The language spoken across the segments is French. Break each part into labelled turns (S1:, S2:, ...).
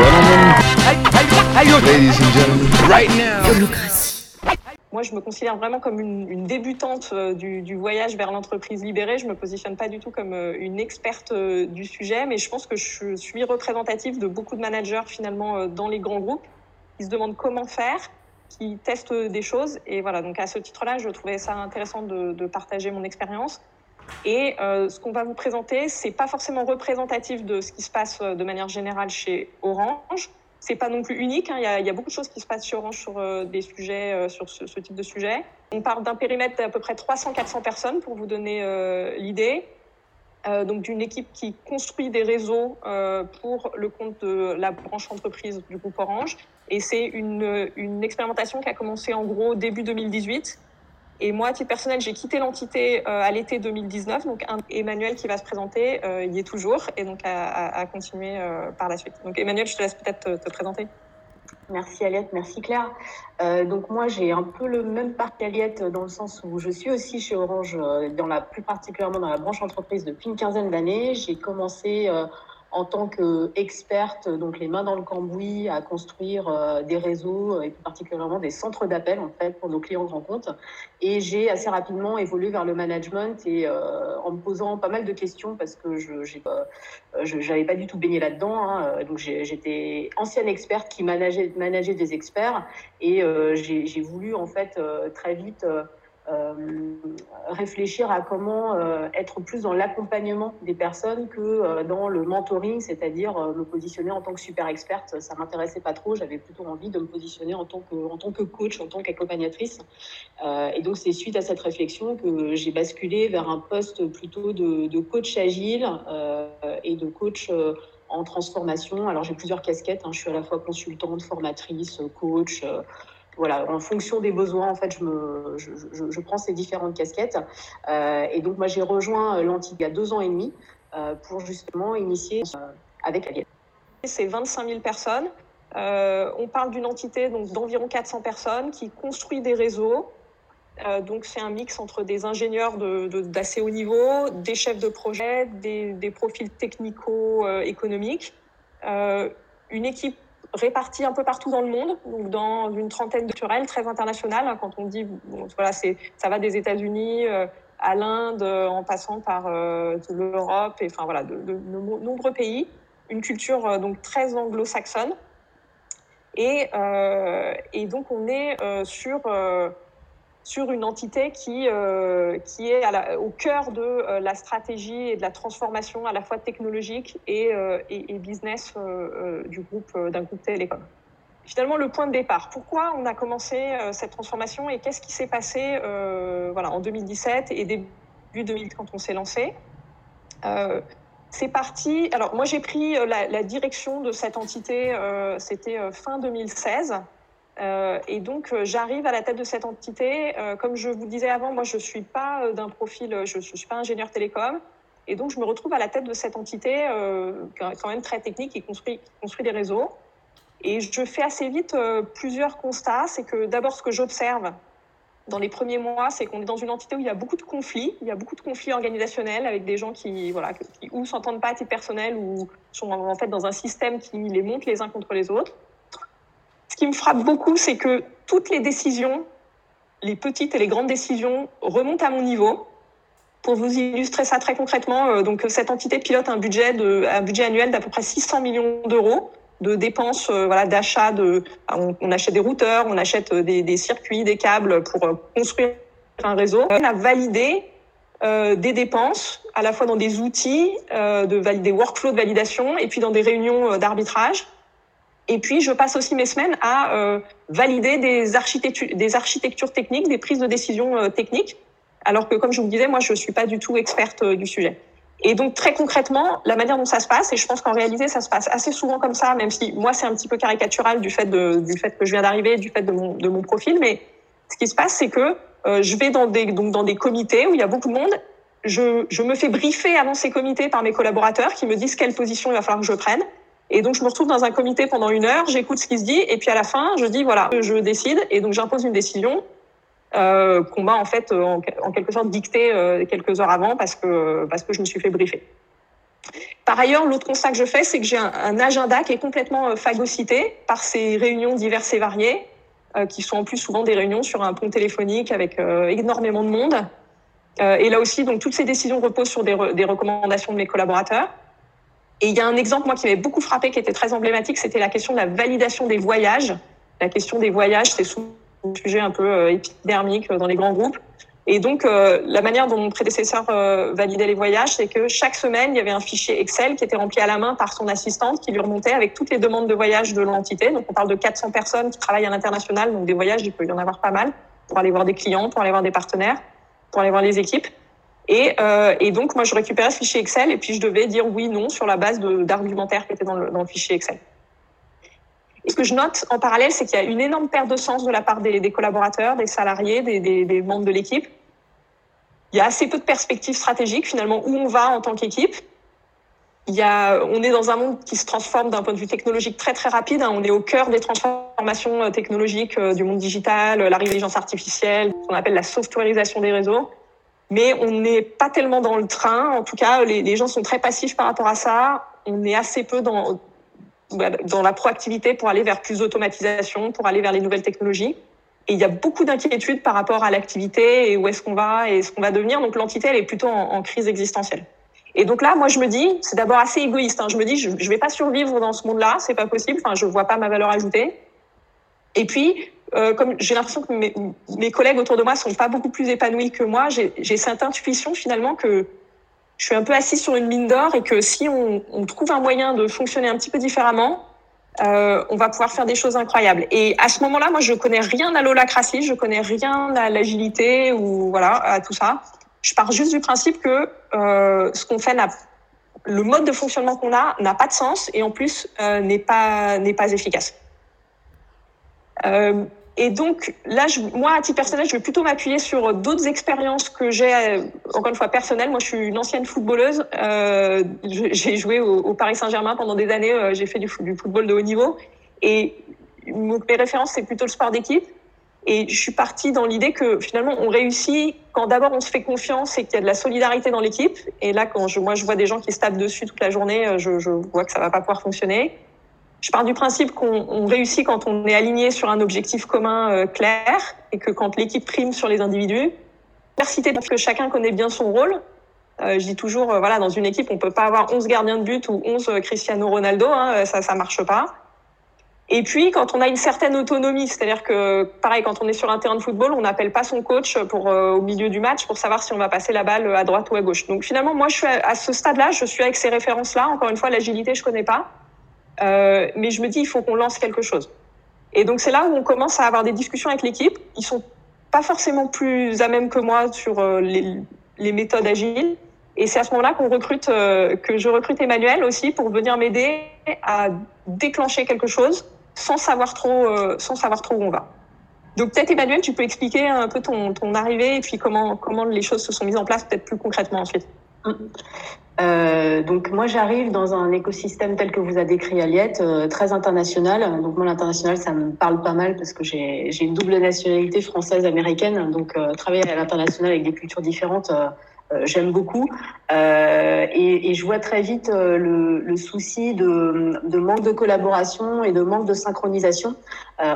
S1: gentlemen, ladies and gentlemen, right now.
S2: Moi, je me considère vraiment comme une, une débutante euh, du, du, voyage vers l'entreprise libérée. Je me positionne pas du tout comme euh, une experte euh, du sujet, mais je pense que je suis représentative de beaucoup de managers finalement dans les grands groupes qui se demandent comment faire, qui testent des choses. Et voilà, donc à ce titre-là, je trouvais ça intéressant de, de partager mon expérience. Et euh, ce qu'on va vous présenter, c'est pas forcément représentatif de ce qui se passe de manière générale chez Orange. C'est pas non plus unique. Hein. Il, y a, beaucoup de choses qui se passent chez Orange sur euh, des sujets, euh, sur ce, ce, type de sujet. On parle d'un périmètre d'à peu près 300-400 personnes pour vous donner euh, l'idée. Euh, donc d'une équipe qui construit des réseaux euh, pour le compte de la branche entreprise du groupe Orange. Et c'est une, une expérimentation qui a commencé en gros début 2018 et moi, à titre personnel, j'ai quitté l'entité euh, à l'été 2019. Donc, Emmanuel qui va se présenter euh, y est toujours et donc à, à, continuer euh, par la suite. Donc, Emmanuel, je te laisse peut-être te, te, présenter.
S3: Merci Aliette, merci Claire. Donc moi j'ai un peu le même parc qu'Aliette dans le sens où je suis aussi chez Orange, dans la plus particulièrement dans la branche entreprise depuis une quinzaine d'années. J'ai commencé en tant qu'experte, donc les mains dans le cambouis, à construire euh, des réseaux euh, et plus particulièrement des centres d'appel en fait pour nos clients grands comptes. Et j'ai assez rapidement évolué vers le management et euh, en me posant pas mal de questions parce que je n'avais pas du tout baigné là-dedans. Hein, donc j'étais ancienne experte qui manageait, des experts et j'ai voulu en fait très vite euh, réfléchir à comment euh, être plus dans l'accompagnement des personnes que euh, dans le mentoring, c'est-à-dire me positionner en tant que super experte. Ça m'intéressait pas trop. J'avais plutôt envie de me positionner en tant que, en tant que coach, en tant qu'accompagnatrice. et donc, c'est suite à cette réflexion que j'ai basculé vers un poste plutôt de, coach agile et de coach en transformation. Alors, j'ai plusieurs casquettes. Hein. Je suis à la fois consultante, formatrice, coach voilà, en fonction des besoins, en fait, je, me, je, je, prends ces différentes casquettes. Euh, et donc, moi, j'ai rejoint l'Antique il y a deux ans et demi euh, pour justement initier euh, avec la
S2: C'est 25 000 personnes. Euh, on parle d'une entité d'environ 400 personnes qui construit des réseaux. Euh, donc, c'est un mix entre des ingénieurs d'assez de, de, haut niveau, des chefs de projet, des, des profils technico-économiques, euh, une équipe répartis un peu partout dans le monde, donc dans une trentaine de turelles très internationales. Quand on dit, voilà, c'est, ça va des États-Unis euh, à l'Inde, euh, en passant par euh, l'Europe, et enfin voilà, de, nombreux pays. Une culture euh, donc très anglo-saxonne. Et, et, donc on est sur sur une entité qui, euh, qui est au cœur de euh, la stratégie et de la transformation à la fois technologique et, euh, et, business du groupe d'un groupe télécom. Finalement, le point de départ. Pourquoi on a commencé cette transformation et qu'est-ce qui s'est passé voilà, en 2017 et début 2000 quand on s'est lancé c'est parti. Alors moi j'ai pris la, direction de cette entité, c'était fin 2016. Euh, et donc, euh, j'arrive à la tête de cette entité. Euh, comme je vous disais avant, moi, je ne suis pas d'un profil, je ne suis pas ingénieur télécom. Et donc, je me retrouve à la tête de cette entité, quand même très technique, qui construit, construit des réseaux. Et je fais assez vite plusieurs constats. C'est que d'abord, ce que j'observe dans les premiers mois, c'est qu'on est dans une entité où il y a beaucoup de conflits. Il y a beaucoup de conflits organisationnels avec des gens qui, voilà, qui ou s'entendent pas à titre personnel ou sont en fait dans un système qui les monte les uns contre les autres qui me frappe beaucoup, c'est que toutes les décisions, les petites et les grandes décisions, remontent à mon niveau. Pour vous illustrer ça très concrètement, euh, donc cette entité pilote un budget, un budget annuel d'à peu près 600 millions d'euros de dépenses, euh, voilà, d'achat de, on, achète des routeurs, on achète des, des, circuits, des câbles pour euh, construire un réseau. On a validé euh, des dépenses, à la fois dans des outils, euh, de des workflows de validation, et puis dans des réunions d'arbitrage et puis, je passe aussi mes semaines à euh, valider des architectures, des architectures techniques, des prises de décision euh, techniques, alors que, comme je vous le disais, moi, je ne suis pas du tout experte euh, du sujet. Et donc, très concrètement, la manière dont ça se passe, et je pense qu'en réalité, ça se passe assez souvent comme ça, même si moi, c'est un petit peu caricatural du fait, du fait que je viens d'arriver, du fait de mon, profil, mais ce qui se passe, c'est que je vais dans des, donc dans des comités où il y a beaucoup de monde, je me fais briefer avant ces comités par mes collaborateurs qui me disent quelle position il va falloir que je prenne. Et donc, je me retrouve dans un comité pendant une heure, j'écoute ce qui se dit, et puis à la fin, je dis, voilà, je décide, et donc j'impose une décision euh, qu'on m'a en fait, en, en, quelque sorte, dictée euh, quelques heures avant parce que, parce que je me suis fait briefer. Par ailleurs, l'autre constat que je fais, c'est que j'ai un, agenda qui est complètement phagocyté par ces réunions diverses et variées, qui sont en plus souvent des réunions sur un pont téléphonique avec énormément de monde. et là aussi, donc toutes ces décisions reposent sur des, des recommandations de mes collaborateurs. Et il y a un exemple, moi, qui m'avait beaucoup frappé, qui était très emblématique, c'était la question de la validation des voyages. La question des voyages, c'est souvent un sujet un peu euh, épidermique euh, dans les grands groupes. Et donc, euh, la manière dont mon prédécesseur validait les voyages, c'est que chaque semaine, il y avait un fichier Excel qui était rempli à la main par son assistante, qui lui remontait avec toutes les demandes de voyage de l'entité. Donc, on parle de 400 personnes qui travaillent à l'international, donc des voyages, il peut y en avoir pas mal, pour aller voir des clients, pour aller voir des partenaires, pour aller voir les équipes. Et, euh, et, donc, moi, je récupérais ce fichier Excel et puis je devais dire oui, non sur la base d'argumentaires qui étaient dans le, fichier Excel. Et ce que je note en parallèle, c'est qu'il y a une énorme perte de sens de la part des, collaborateurs, des salariés, des, membres de l'équipe. Il y a assez peu de perspectives stratégiques, finalement, où on va en tant qu'équipe. Il y a, on est dans un monde qui se transforme d'un point de vue technologique très très rapide. Hein. On est au cœur des transformations euh, technologiques euh, du monde digital, l'arrivée de artificielle, ce qu'on appelle la softwareisation des réseaux mais on n'est pas tellement dans le train. En tout cas, les, gens sont très passifs par rapport à ça. On est assez peu dans, dans la proactivité pour aller vers plus d'automatisation, pour aller vers les nouvelles technologies. Et il y a beaucoup d'inquiétudes par rapport à l'activité et où est-ce qu'on va et ce qu'on va devenir. Donc l'entité, elle est plutôt en, crise existentielle. Et donc là, moi, je me dis, c'est d'abord assez égoïste. Hein. Je me dis, je, je vais pas survivre dans ce monde-là, c'est pas possible. Enfin, je vois pas ma valeur ajoutée. Et puis, euh, comme j'ai l'impression que mes, collègues autour de moi sont pas beaucoup plus épanouis que moi, j'ai cette intuition finalement que je suis un peu assise sur une mine d'or et que si on, trouve un moyen de fonctionner un petit peu différemment, euh, on va pouvoir faire des choses incroyables. Et à ce moment-là, moi, je connais rien à l'holacratie, je connais rien à l'agilité ou voilà à tout ça. Je pars juste du principe que euh, ce qu'on fait le mode de fonctionnement qu'on a n'a pas de sens et en plus n'est pas n'est pas efficace. Et donc là, moi, à titre personnel, je vais plutôt m'appuyer sur d'autres expériences que j'ai, euh, encore une fois personnelles. Moi, je suis une ancienne footballeuse. Euh, j'ai joué au, Paris Saint-Germain pendant des années. Euh, j'ai fait du, football de haut niveau. Et mes références, c'est plutôt le sport d'équipe. Et je suis partie dans l'idée que finalement, on réussit quand d'abord on se fait confiance et qu'il y a de la solidarité dans l'équipe. Et là, quand je, moi, je vois des gens qui se tapent dessus toute la journée, je, je vois que ça va pas pouvoir fonctionner. Je pars du principe qu'on réussit quand on est aligné sur un objectif commun euh, clair et que quand l'équipe prime sur les individus. Diversité parce que chacun connaît bien son rôle. Euh, je dis toujours, euh, voilà, dans une équipe, on peut pas avoir 11 gardiens de but ou 11 euh, Cristiano Ronaldo, hein, ça, ça marche pas. Et puis, quand on a une certaine autonomie, c'est-à-dire que, pareil, quand on est sur un terrain de football, on n'appelle pas son coach pour au milieu du match pour savoir si on va passer la balle à droite ou à gauche. Donc, finalement, moi, je suis à, à ce stade-là, je suis avec ces références-là. Encore une fois, l'agilité, je connais pas. Euh, mais je me dis, il faut qu'on lance quelque chose. Et donc, c'est là où on commence à avoir des discussions avec l'équipe. Ils sont pas forcément plus à même que moi sur euh, les, méthodes agiles. Et c'est à ce moment-là euh, que je recrute Emmanuel aussi pour venir m'aider à déclencher quelque chose sans savoir trop, sans savoir trop où on va. Donc peut-être Emmanuel, tu peux expliquer un peu ton, ton arrivée et puis comment, comment les choses se sont mises en place peut-être plus concrètement ensuite.
S3: Euh, donc moi j'arrive dans un écosystème tel que vous a décrit Aliette, euh, très international. Donc moi l'international ça me parle pas mal parce que j'ai une double nationalité française américaine. Donc euh, travailler à l'international avec des cultures différentes, euh, euh, j'aime beaucoup. Euh, et, et, je vois très vite le, le, souci de, de, manque de collaboration et de manque de synchronisation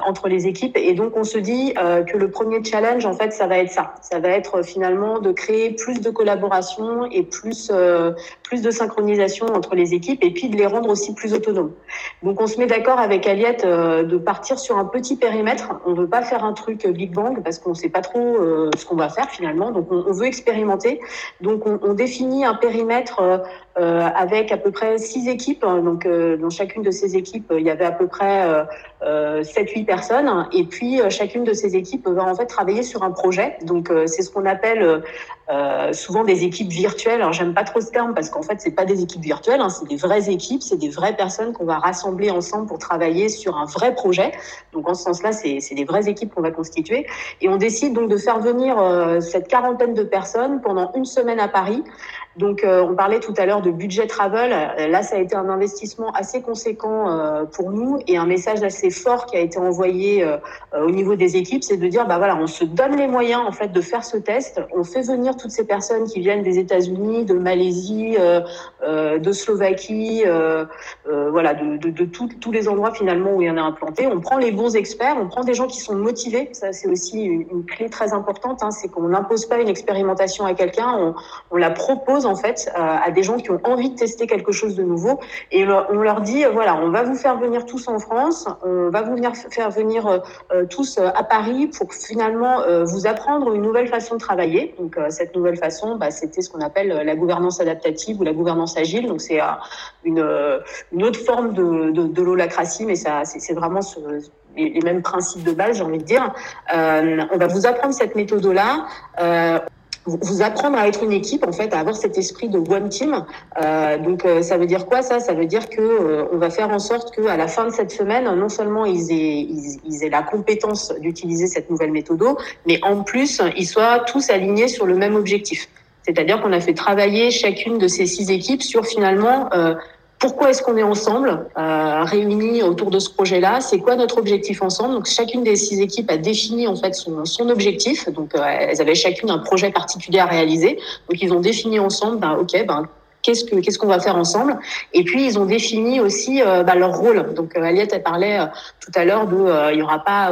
S3: entre les équipes. Et donc on se dit euh, que le premier challenge, en fait, ça va être ça. Ça va être finalement de créer plus de collaboration et plus plus de synchronisation entre les équipes et puis de les rendre aussi plus autonomes. Donc on se met d'accord avec Aliette de partir sur un petit périmètre. On veut pas faire un truc Big Bang parce qu'on sait pas trop ce qu'on va faire finalement. Donc on, veut expérimenter. Donc on, définit un périmètre euh, euh, avec à peu près six équipes. Donc euh, dans chacune de ces équipes, il y avait à peu près euh, 7-8 personnes. Et puis chacune de ces équipes va en fait travailler sur un projet. Donc c'est ce qu'on appelle souvent des équipes virtuelles. Alors j'aime pas trop ce terme parce qu'en fait c'est pas des équipes virtuelles, hein, c'est des vraies équipes, c'est des vraies personnes qu'on va rassembler ensemble pour travailler sur un vrai projet. Donc en ce sens-là, c'est des vraies équipes qu'on va constituer. Et on décide donc de faire venir cette quarantaine de personnes pendant une semaine à Paris Donc, euh, on parlait tout à l'heure de budget travel. Là, ça a été un investissement assez conséquent euh, pour nous et un message assez fort qui a été envoyé euh, au niveau des équipes, c'est de dire, bah voilà, on se donne les moyens en fait de faire ce test. On fait venir toutes ces personnes qui viennent des États-Unis, de Malaisie, de Slovaquie, voilà, de, de, tous les endroits finalement où il y en a implanté. On prend les bons experts, on prend des gens qui sont motivés. Ça, c'est aussi une, clé très importante. Hein, c'est qu'on n'impose pas une expérimentation à quelqu'un, on, on la propose en fait euh, à des gens qui ont envie de tester quelque chose de nouveau et on leur dit voilà on va vous faire venir tous en France, on va vous venir faire venir euh, euh, tous à Paris pour finalement vous apprendre une nouvelle façon de travailler. Donc cette nouvelle façon, bah, c'était ce qu'on appelle la gouvernance adaptative ou la gouvernance agile. Donc c'est une, autre forme de, de, mais c'est vraiment les, mêmes principes de base, j'ai envie de dire. Euh, on va vous apprendre cette méthode-là. Euh, vous apprendre à être une équipe, en fait, à avoir cet esprit de one team. Euh, donc, euh, ça veut dire quoi ça? Ça veut dire que euh, on va faire en sorte que à la fin de cette semaine, non seulement ils aient, ils, aient la compétence d'utiliser cette nouvelle méthode, mais en plus, ils soient tous alignés sur le même objectif. C'est-à-dire qu'on a fait travailler chacune de ces six équipes sur finalement euh, pourquoi est-ce qu'on est ensemble, euh, réunis autour de ce projet-là C'est quoi notre objectif ensemble Donc chacune des six équipes a défini en fait son, son objectif. Donc euh, elles avaient chacune un projet particulier à réaliser. Donc ils ont défini ensemble, ben ok, ben qu'est-ce que qu'est-ce qu'on va faire ensemble. Et puis ils ont défini aussi euh, bah, leur rôle. Donc euh, Aliette elle parlait euh, tout à l'heure de euh, il y aura pas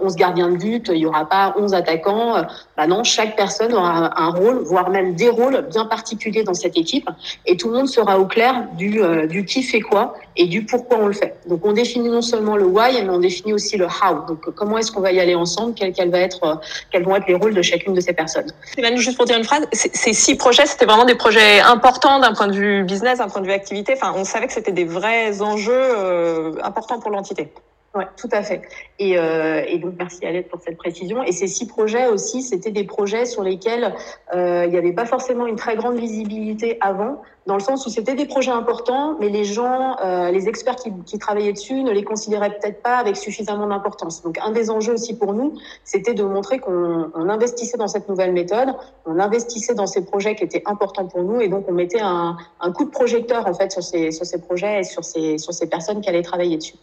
S3: 11 gardiens de but il y aura pas 11 attaquants. Bah non chaque personne aura un, rôle voire même des rôles bien particuliers dans cette équipe. Et tout le monde sera au clair du du qui fait quoi et du pourquoi on le fait. Donc on définit non seulement le why mais on définit aussi le how. Donc comment est-ce qu'on va y aller ensemble? Quels quel va être quels vont être les rôles de chacune de ces personnes?
S2: Juste pour dire une phrase ces six projets c'était vraiment des projets importants d'un point de vue business, d'un point de vue activité. Enfin, on savait que c'était des vrais enjeux euh, importants pour l'entité.
S3: Oui, tout à fait. Et, euh, et donc, merci Alette pour cette précision. Et ces six projets aussi, c'était des projets sur lesquels euh, il n'y avait pas forcément une très grande visibilité avant, dans le sens où c'était des projets importants, mais les gens, euh, les experts qui, qui, travaillaient dessus ne les considéraient peut-être pas avec suffisamment d'importance. Donc, un des enjeux aussi pour nous, c'était de montrer qu'on on investissait dans cette nouvelle méthode, on investissait dans ces projets qui étaient importants pour nous, et donc on mettait un, un coup de projecteur en fait sur ces, sur ces projets et sur ces, sur ces personnes qui allaient travailler dessus.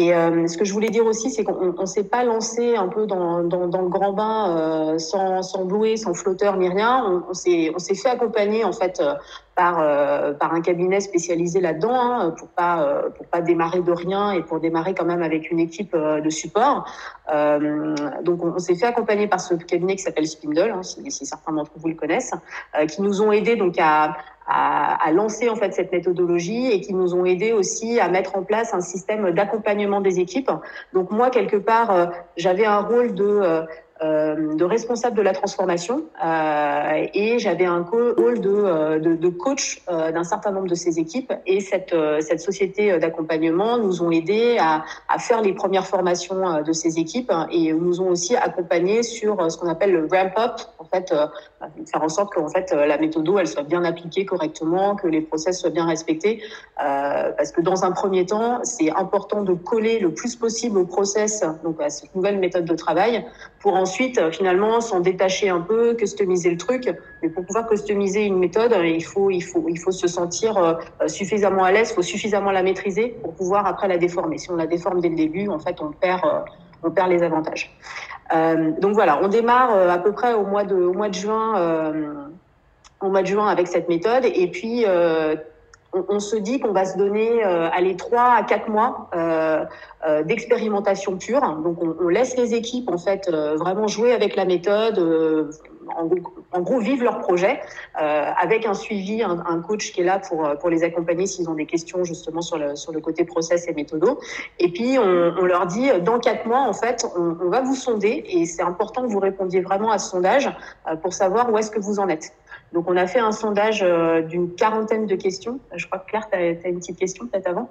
S3: Et euh, ce que je voulais dire aussi, c'est qu'on ne s'est pas lancé un peu dans, le grand bain euh, sans, sans sans flotteur ni rien. On, s'est fait accompagner en fait euh, par, un cabinet spécialisé là-dedans hein, pour pas pas démarrer de rien et pour démarrer quand même avec une équipe de support. donc on, on s'est fait accompagner par ce cabinet qui s'appelle Spindle, hein, si, si, certains d'entre vous le connaissent, qui nous ont aidés donc à à, à, lancer en fait cette méthodologie et qui nous ont aidé aussi à mettre en place un système d'accompagnement des équipes. Donc moi quelque part euh, j'avais un rôle de euh, de responsable de la transformation euh, et j'avais un rôle de, euh, de, de coach d'un certain nombre de ces équipes et cette, cette société d'accompagnement nous ont aidé à, à, faire les premières formations de ces équipes et nous ont aussi accompagné sur ce qu'on appelle le ramp up en fait faire en sorte que en fait la méthode elle soit bien appliquée correctement que les process soient bien respectés parce que dans un premier temps c'est important de coller le plus possible au process donc à cette nouvelle méthode de travail pour ensuite euh, finalement s'en détacher un peu, customiser le truc. Mais pour pouvoir customiser une méthode, il faut il faut il faut se sentir euh, suffisamment à l'aise, il faut suffisamment la maîtriser pour pouvoir après la déformer. Si on la déforme dès le début, en fait, on perd euh, on perd les avantages. Euh, donc voilà, on démarre à peu près au mois de au mois de juin euh, au mois de juin avec cette méthode et puis euh, on, se dit qu'on va se donner euh, allez trois à quatre mois euh, euh, d'expérimentation pure. Donc on, on, laisse les équipes en fait euh, vraiment jouer avec la méthode, euh, en, en, gros vivre leur projet avec un suivi, un, un, coach qui est là pour pour les accompagner s'ils ont des questions justement sur le sur le côté process et méthodo. Et puis on, on leur dit dans quatre mois en fait on, on va vous sonder et c'est important que vous répondiez vraiment à ce sondage pour savoir où est-ce que vous en êtes. Donc, on a fait un sondage euh, d'une quarantaine de questions. Je crois que Claire, tu as, une petite question peut-être avant?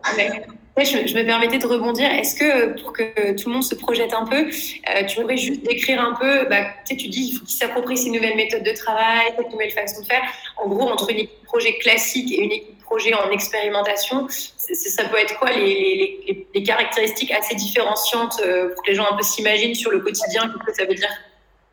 S4: Je, me permettais de rebondir. Est-ce que pour que tout le monde se projette un peu, euh, tu pourrais juste décrire un peu, bah, tu, dis il faut qu'ils s'approprient ces nouvelles méthodes de travail, cette nouvelle façon de faire. En gros, entre une équipe projet classique et une équipe projet en expérimentation, ça peut être quoi les, caractéristiques assez différenciantes euh, pour que les gens un peu s'imaginent sur le quotidien, qu'est-ce que ça veut dire?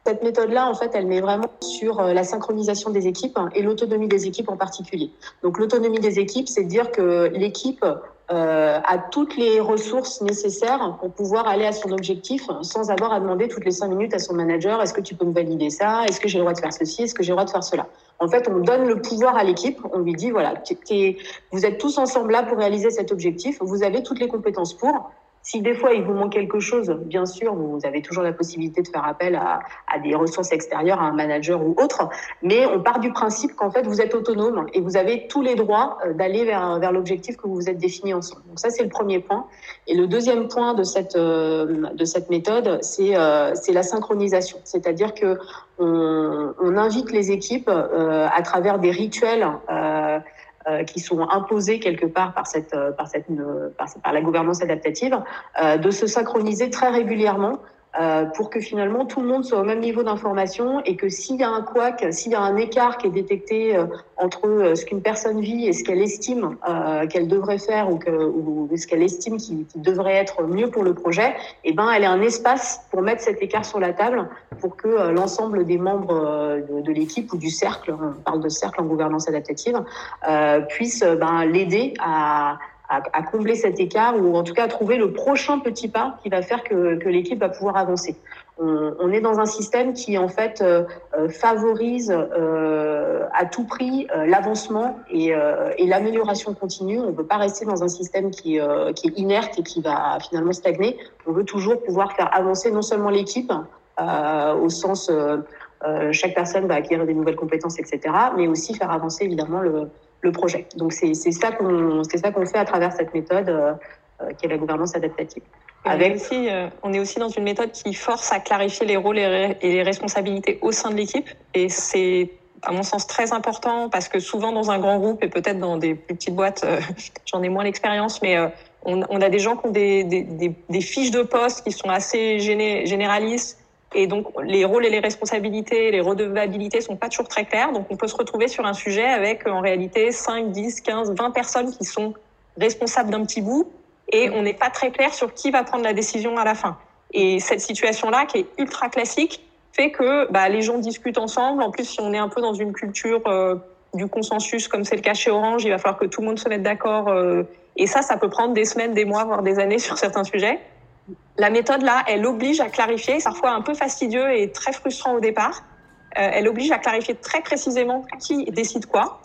S3: Cette méthode-là, en fait, elle met vraiment sur la synchronisation des équipes et l'autonomie des équipes en particulier. Donc l'autonomie des équipes, c'est dire que l'équipe euh, a toutes les ressources nécessaires pour pouvoir aller à son objectif sans avoir à demander toutes les cinq minutes à son manager est-ce que tu peux me valider ça? Est-ce que j'ai le droit de faire ceci? Est-ce que j'ai le droit de faire cela? En fait, on donne le pouvoir à l'équipe. On lui dit voilà, vous êtes tous ensemble là pour réaliser cet objectif. Vous avez toutes les compétences pour. Si des fois il vous manque quelque chose, bien sûr, vous avez toujours la possibilité de faire appel à, à, des ressources extérieures, à un manager ou autre. Mais on part du principe qu'en fait vous êtes autonome et vous avez tous les droits euh, d'aller vers, vers l'objectif que vous vous êtes défini ensemble. Donc ça c'est le premier point. Et le deuxième point de cette euh, de cette méthode, c'est euh, c'est la synchronisation, c'est-à-dire que on, on, invite les équipes à travers des rituels. Euh, qui sont imposés quelque part par cette, euh, par, cette, euh, par, par la gouvernance adaptative, de se synchroniser très régulièrement euh, pour que finalement tout le monde soit au même niveau d'information et que s'il y a un couac, s'il y a un écart qui est détecté euh, entre euh, ce qu'une personne vit et ce qu'elle estime qu'elle devrait faire ou, que, ou ce qu'elle estime qui, qui, devrait être mieux pour le projet, eh ben elle a un espace pour mettre cet écart sur la table pour que l'ensemble des membres de, de l'équipe ou du cercle, on parle de cercle en gouvernance adaptative, puissent ben, l'aider à à, à, combler cet écart ou en tout cas à trouver le prochain petit pas qui va faire que, que l'équipe va pouvoir avancer. On, on, est dans un système qui en fait euh, euh favorise euh, à tout prix euh, l'avancement et, euh, et l'amélioration continue. On ne peut pas rester dans un système qui, qui est inerte et qui va finalement stagner. On veut toujours pouvoir faire avancer non seulement l'équipe au sens chaque personne va acquérir des nouvelles compétences, etc., mais aussi faire avancer évidemment le, le projet. Donc c'est ça qu'on fait à travers cette méthode euh, euh, qui est la gouvernance adaptative.
S2: Avec... On, est aussi, euh, on est aussi dans une méthode qui force à clarifier les rôles et, les responsabilités au sein de l'équipe. Et c'est, à mon sens, très important parce que souvent dans un grand groupe et peut-être dans des plus petites boîtes, euh, j'en ai moins l'expérience, mais on, on, a des gens qui ont des, des, des, des, fiches de poste qui sont assez géné généralistes et donc, les rôles et les responsabilités, les redevabilités sont pas toujours très clairs. Donc, on peut se retrouver sur un sujet avec, en réalité, 5, 10, 15, 20 personnes qui sont responsables d'un petit bout et on n'est pas très clair sur qui va prendre la décision à la fin. Et cette situation-là, qui est ultra classique, fait que bah, les gens discutent ensemble. En plus, si on est un peu dans une culture euh, du consensus, comme c'est le cas chez Orange, il va falloir que tout le monde se mette d'accord. Euh, et ça, ça peut prendre des semaines, des mois, voire des années sur certains sujets. La méthode là, elle oblige à clarifier, parfois un peu fastidieux et très frustrant au départ. Euh, elle oblige à clarifier très précisément qui décide quoi.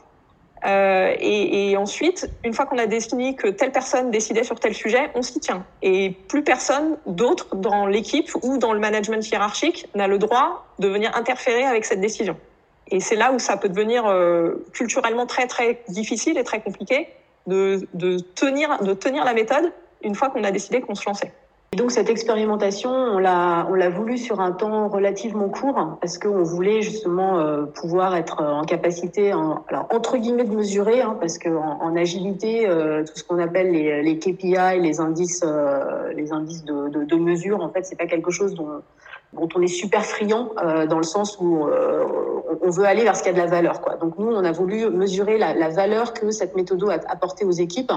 S2: Euh, et, et, ensuite, une fois qu'on a défini que telle personne décidait sur tel sujet, on s'y tient. Et plus personne d'autre dans l'équipe ou dans le management hiérarchique n'a le droit de venir interférer avec cette décision. Et c'est là où ça peut devenir euh, culturellement très très difficile et très compliqué de, de, tenir, de tenir la méthode une fois qu'on a décidé qu'on se lançait.
S3: Et donc cette expérimentation, on l'a, on l'a voulu sur un temps relativement court parce qu'on voulait justement euh, pouvoir être en capacité, en, alors entre guillemets de mesurer, hein, parce que en, en agilité, euh, tout ce qu'on appelle les, les KPI, les indices, euh, les indices de, de, de, mesure, en fait, c'est pas quelque chose dont on est super friand euh, dans le sens où euh, on veut aller vers ce qui a de la valeur. Quoi. Donc nous, on a voulu mesurer la, la valeur que cette méthode a apportée aux équipes.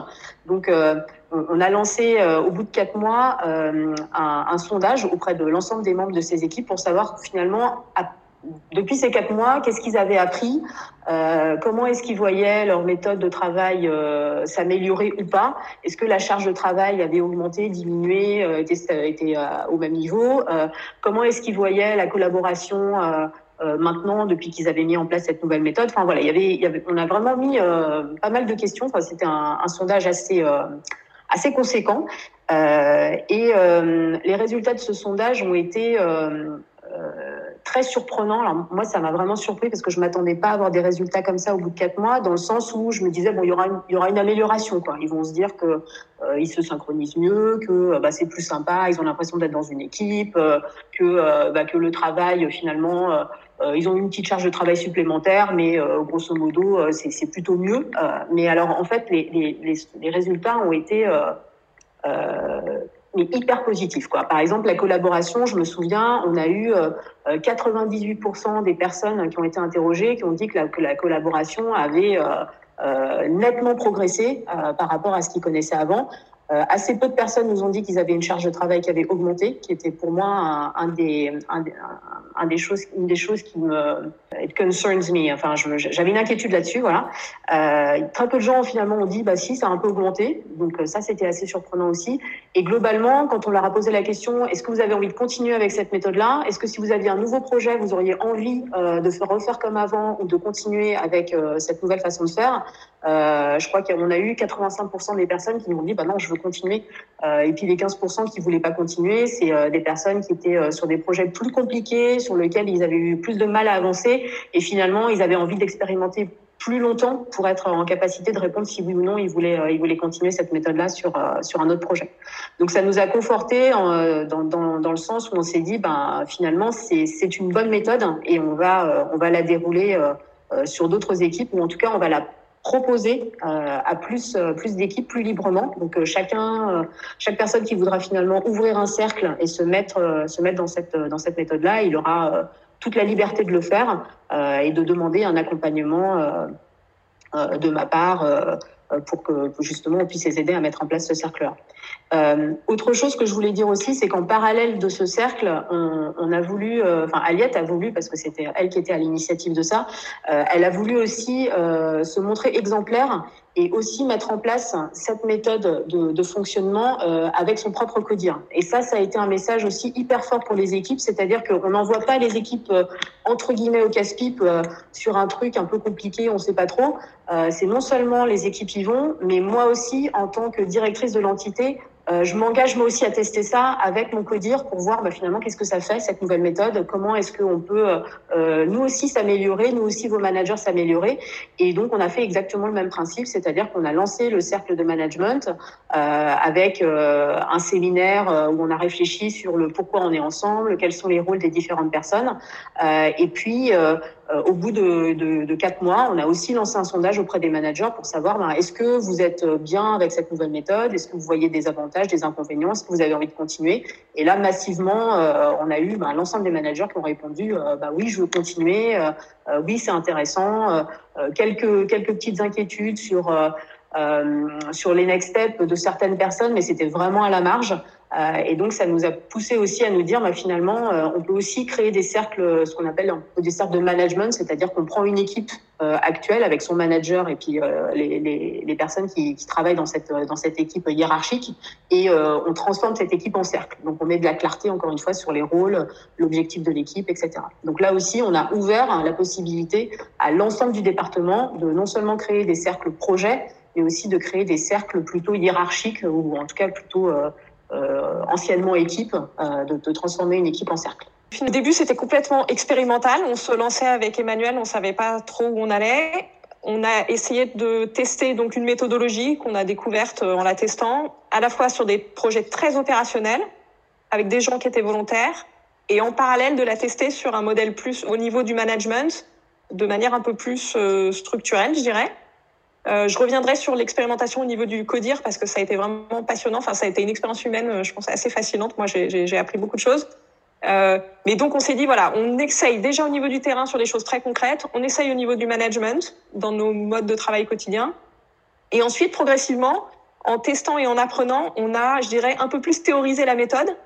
S3: Donc euh, on, on, a lancé euh, au bout de quatre mois euh, un, un, sondage auprès de l'ensemble des membres de ces équipes pour savoir finalement à depuis ces quatre mois, qu'est-ce qu'ils avaient appris euh, Comment est-ce qu'ils voyaient leur méthode de travail euh, s'améliorer ou pas? Est-ce que la charge de travail avait augmenté, diminué, euh, était, au même niveau? Comment est-ce qu'ils voyaient la collaboration maintenant depuis qu'ils avaient mis en place cette nouvelle méthode? Enfin voilà, y avait, on a vraiment mis pas mal de questions. Enfin, c'était un, un, sondage assez assez conséquent. et les résultats de ce sondage ont été très surprenant. Alors moi, ça m'a vraiment surpris parce que je m'attendais pas à avoir des résultats comme ça au bout de quatre mois, dans le sens où je me disais bon, il y aura une, amélioration. Quoi. Ils vont se dire que euh, ils se synchronisent mieux, que euh, bah, c'est plus sympa, ils ont l'impression d'être dans une équipe, euh, que bah, que le travail finalement. Ils ont une petite charge de travail supplémentaire, mais grosso modo, c'est plutôt mieux. mais alors, en fait, les résultats ont été mais hyper positif. Quoi. Par exemple, la collaboration, je me souviens, on a eu euh, 98% des personnes qui ont été interrogées qui ont dit que la, que la collaboration avait euh, euh nettement progressé euh, par rapport à ce qu'ils connaissaient avant. Euh, assez peu de personnes nous ont dit qu'ils avaient une charge de travail qui avait augmenté, qui était pour moi un, un des, un, un, des choses, une des choses qui me it concerns me. Enfin, j'avais une inquiétude là-dessus, voilà. Euh, très peu de gens finalement ont dit bah si, ça a un peu augmenté, donc ça c'était assez surprenant aussi. Et globalement, quand on leur a posé la question, est-ce que vous avez envie de continuer avec cette méthode-là? Est-ce que si vous aviez un nouveau projet, vous auriez envie euh, de faire refaire comme avant ou de continuer avec euh, cette nouvelle façon de faire? Euh, Je crois qu'on a eu 85% des personnes qui nous ont dit bah non, je veux continuer. Euh, et puis les 15% qui voulaient pas continuer, c'est euh, des personnes qui étaient euh, sur des projets plus compliqués, sur lesquels ils avaient eu plus de mal à avancer, et finalement ils avaient envie d'expérimenter plus longtemps pour être en capacité de répondre si oui ou non ils voulaient, ils voulaient continuer cette méthode-là sur, sur un autre projet. Donc ça nous a conforté dans, dans, dans le sens où on s'est dit, ben, finalement, c'est une bonne méthode et on va, on va la dérouler sur d'autres équipes, ou en tout cas, on va la proposer euh, à plus euh, plus d'équipes plus librement. Donc euh, chacun, chaque personne qui voudra finalement ouvrir un cercle et se mettre se mettre dans cette dans cette méthode là, il aura toute la liberté de le faire et de demander un accompagnement de ma part pour que justement on puisse les aider à mettre en place ce cercle-là. Euh, autre chose que je voulais dire aussi, c'est qu'en parallèle de ce cercle, on, a voulu, euh, enfin Aliette a voulu, parce que c'était elle qui était à l'initiative de ça, euh, elle a voulu aussi euh, se montrer exemplaire et aussi mettre en place cette méthode de, fonctionnement euh, avec son propre codir. Et ça, ça a été un message aussi hyper fort pour les équipes, c'est-à-dire qu'on n'envoie pas les équipes entre guillemets au casse-pipe sur un truc un peu compliqué, on ne sait pas trop. c'est non seulement les équipes y vont, mais moi aussi, en tant que directrice de l'entité, euh, je m'engage moi aussi à tester ça avec mon codir pour voir bah, finalement qu'est-ce que ça fait cette nouvelle méthode, comment est-ce qu'on peut euh, euh, nous aussi s'améliorer, nous aussi vos managers s'améliorer. Et donc on a fait exactement le même principe, c'est-à-dire qu'on a lancé le cercle de management avec un séminaire où on a réfléchi sur le pourquoi on est ensemble, quels sont les rôles des différentes personnes, et puis euh, au bout de, de, de, quatre mois, on a aussi lancé un sondage auprès des managers pour savoir ben, est-ce que vous êtes bien avec cette nouvelle méthode, est-ce que vous voyez des avantages, des inconvénients, est-ce que vous avez envie de continuer? Et là, massivement, euh, on a eu ben, l'ensemble des managers qui ont répondu euh, bah, oui, je veux continuer, oui, c'est intéressant. quelques quelques petites inquiétudes sur sur les next steps de certaines personnes, mais c'était vraiment à la marge. Euh, et donc, ça nous a poussé aussi à nous dire, bah, finalement, euh, on peut aussi créer des cercles, ce qu'on appelle des cercles de management, c'est-à-dire qu'on prend une équipe euh, actuelle avec son manager et puis les, les, les, personnes qui, qui, travaillent dans cette, dans cette équipe hiérarchique, et on transforme cette équipe en cercle. Donc, on met de la clarté, encore une fois, sur les rôles, l'objectif de l'équipe, etc. Donc là aussi, on a ouvert hein, la possibilité à l'ensemble du département de non seulement créer des cercles projets, mais aussi de créer des cercles plutôt hiérarchiques ou en tout cas plutôt euh, anciennement équipe, euh, de, transformer une équipe en cercle.
S2: Au début, c'était complètement expérimental. On se lançait avec Emmanuel, on savait pas trop où on allait. On a essayé de tester donc une méthodologie qu'on a découverte euh, en la testant, à la fois sur des projets très opérationnels, avec des gens qui étaient volontaires, et en parallèle de la tester sur un modèle plus au niveau du management, de manière un peu plus structurelle, je dirais. Euh, je reviendrai sur l'expérimentation au niveau du CODIR parce que ça a été vraiment passionnant. Enfin, ça a été une expérience humaine, euh, je pense, assez fascinante. Moi, j'ai appris beaucoup de choses. Euh, mais donc, on s'est dit, voilà, on essaye déjà au niveau du terrain sur des choses très concrètes. On essaye au niveau du management dans nos modes de travail quotidiens. Et ensuite, progressivement, en testant et en apprenant, on a, je dirais, un peu plus théorisé la méthode.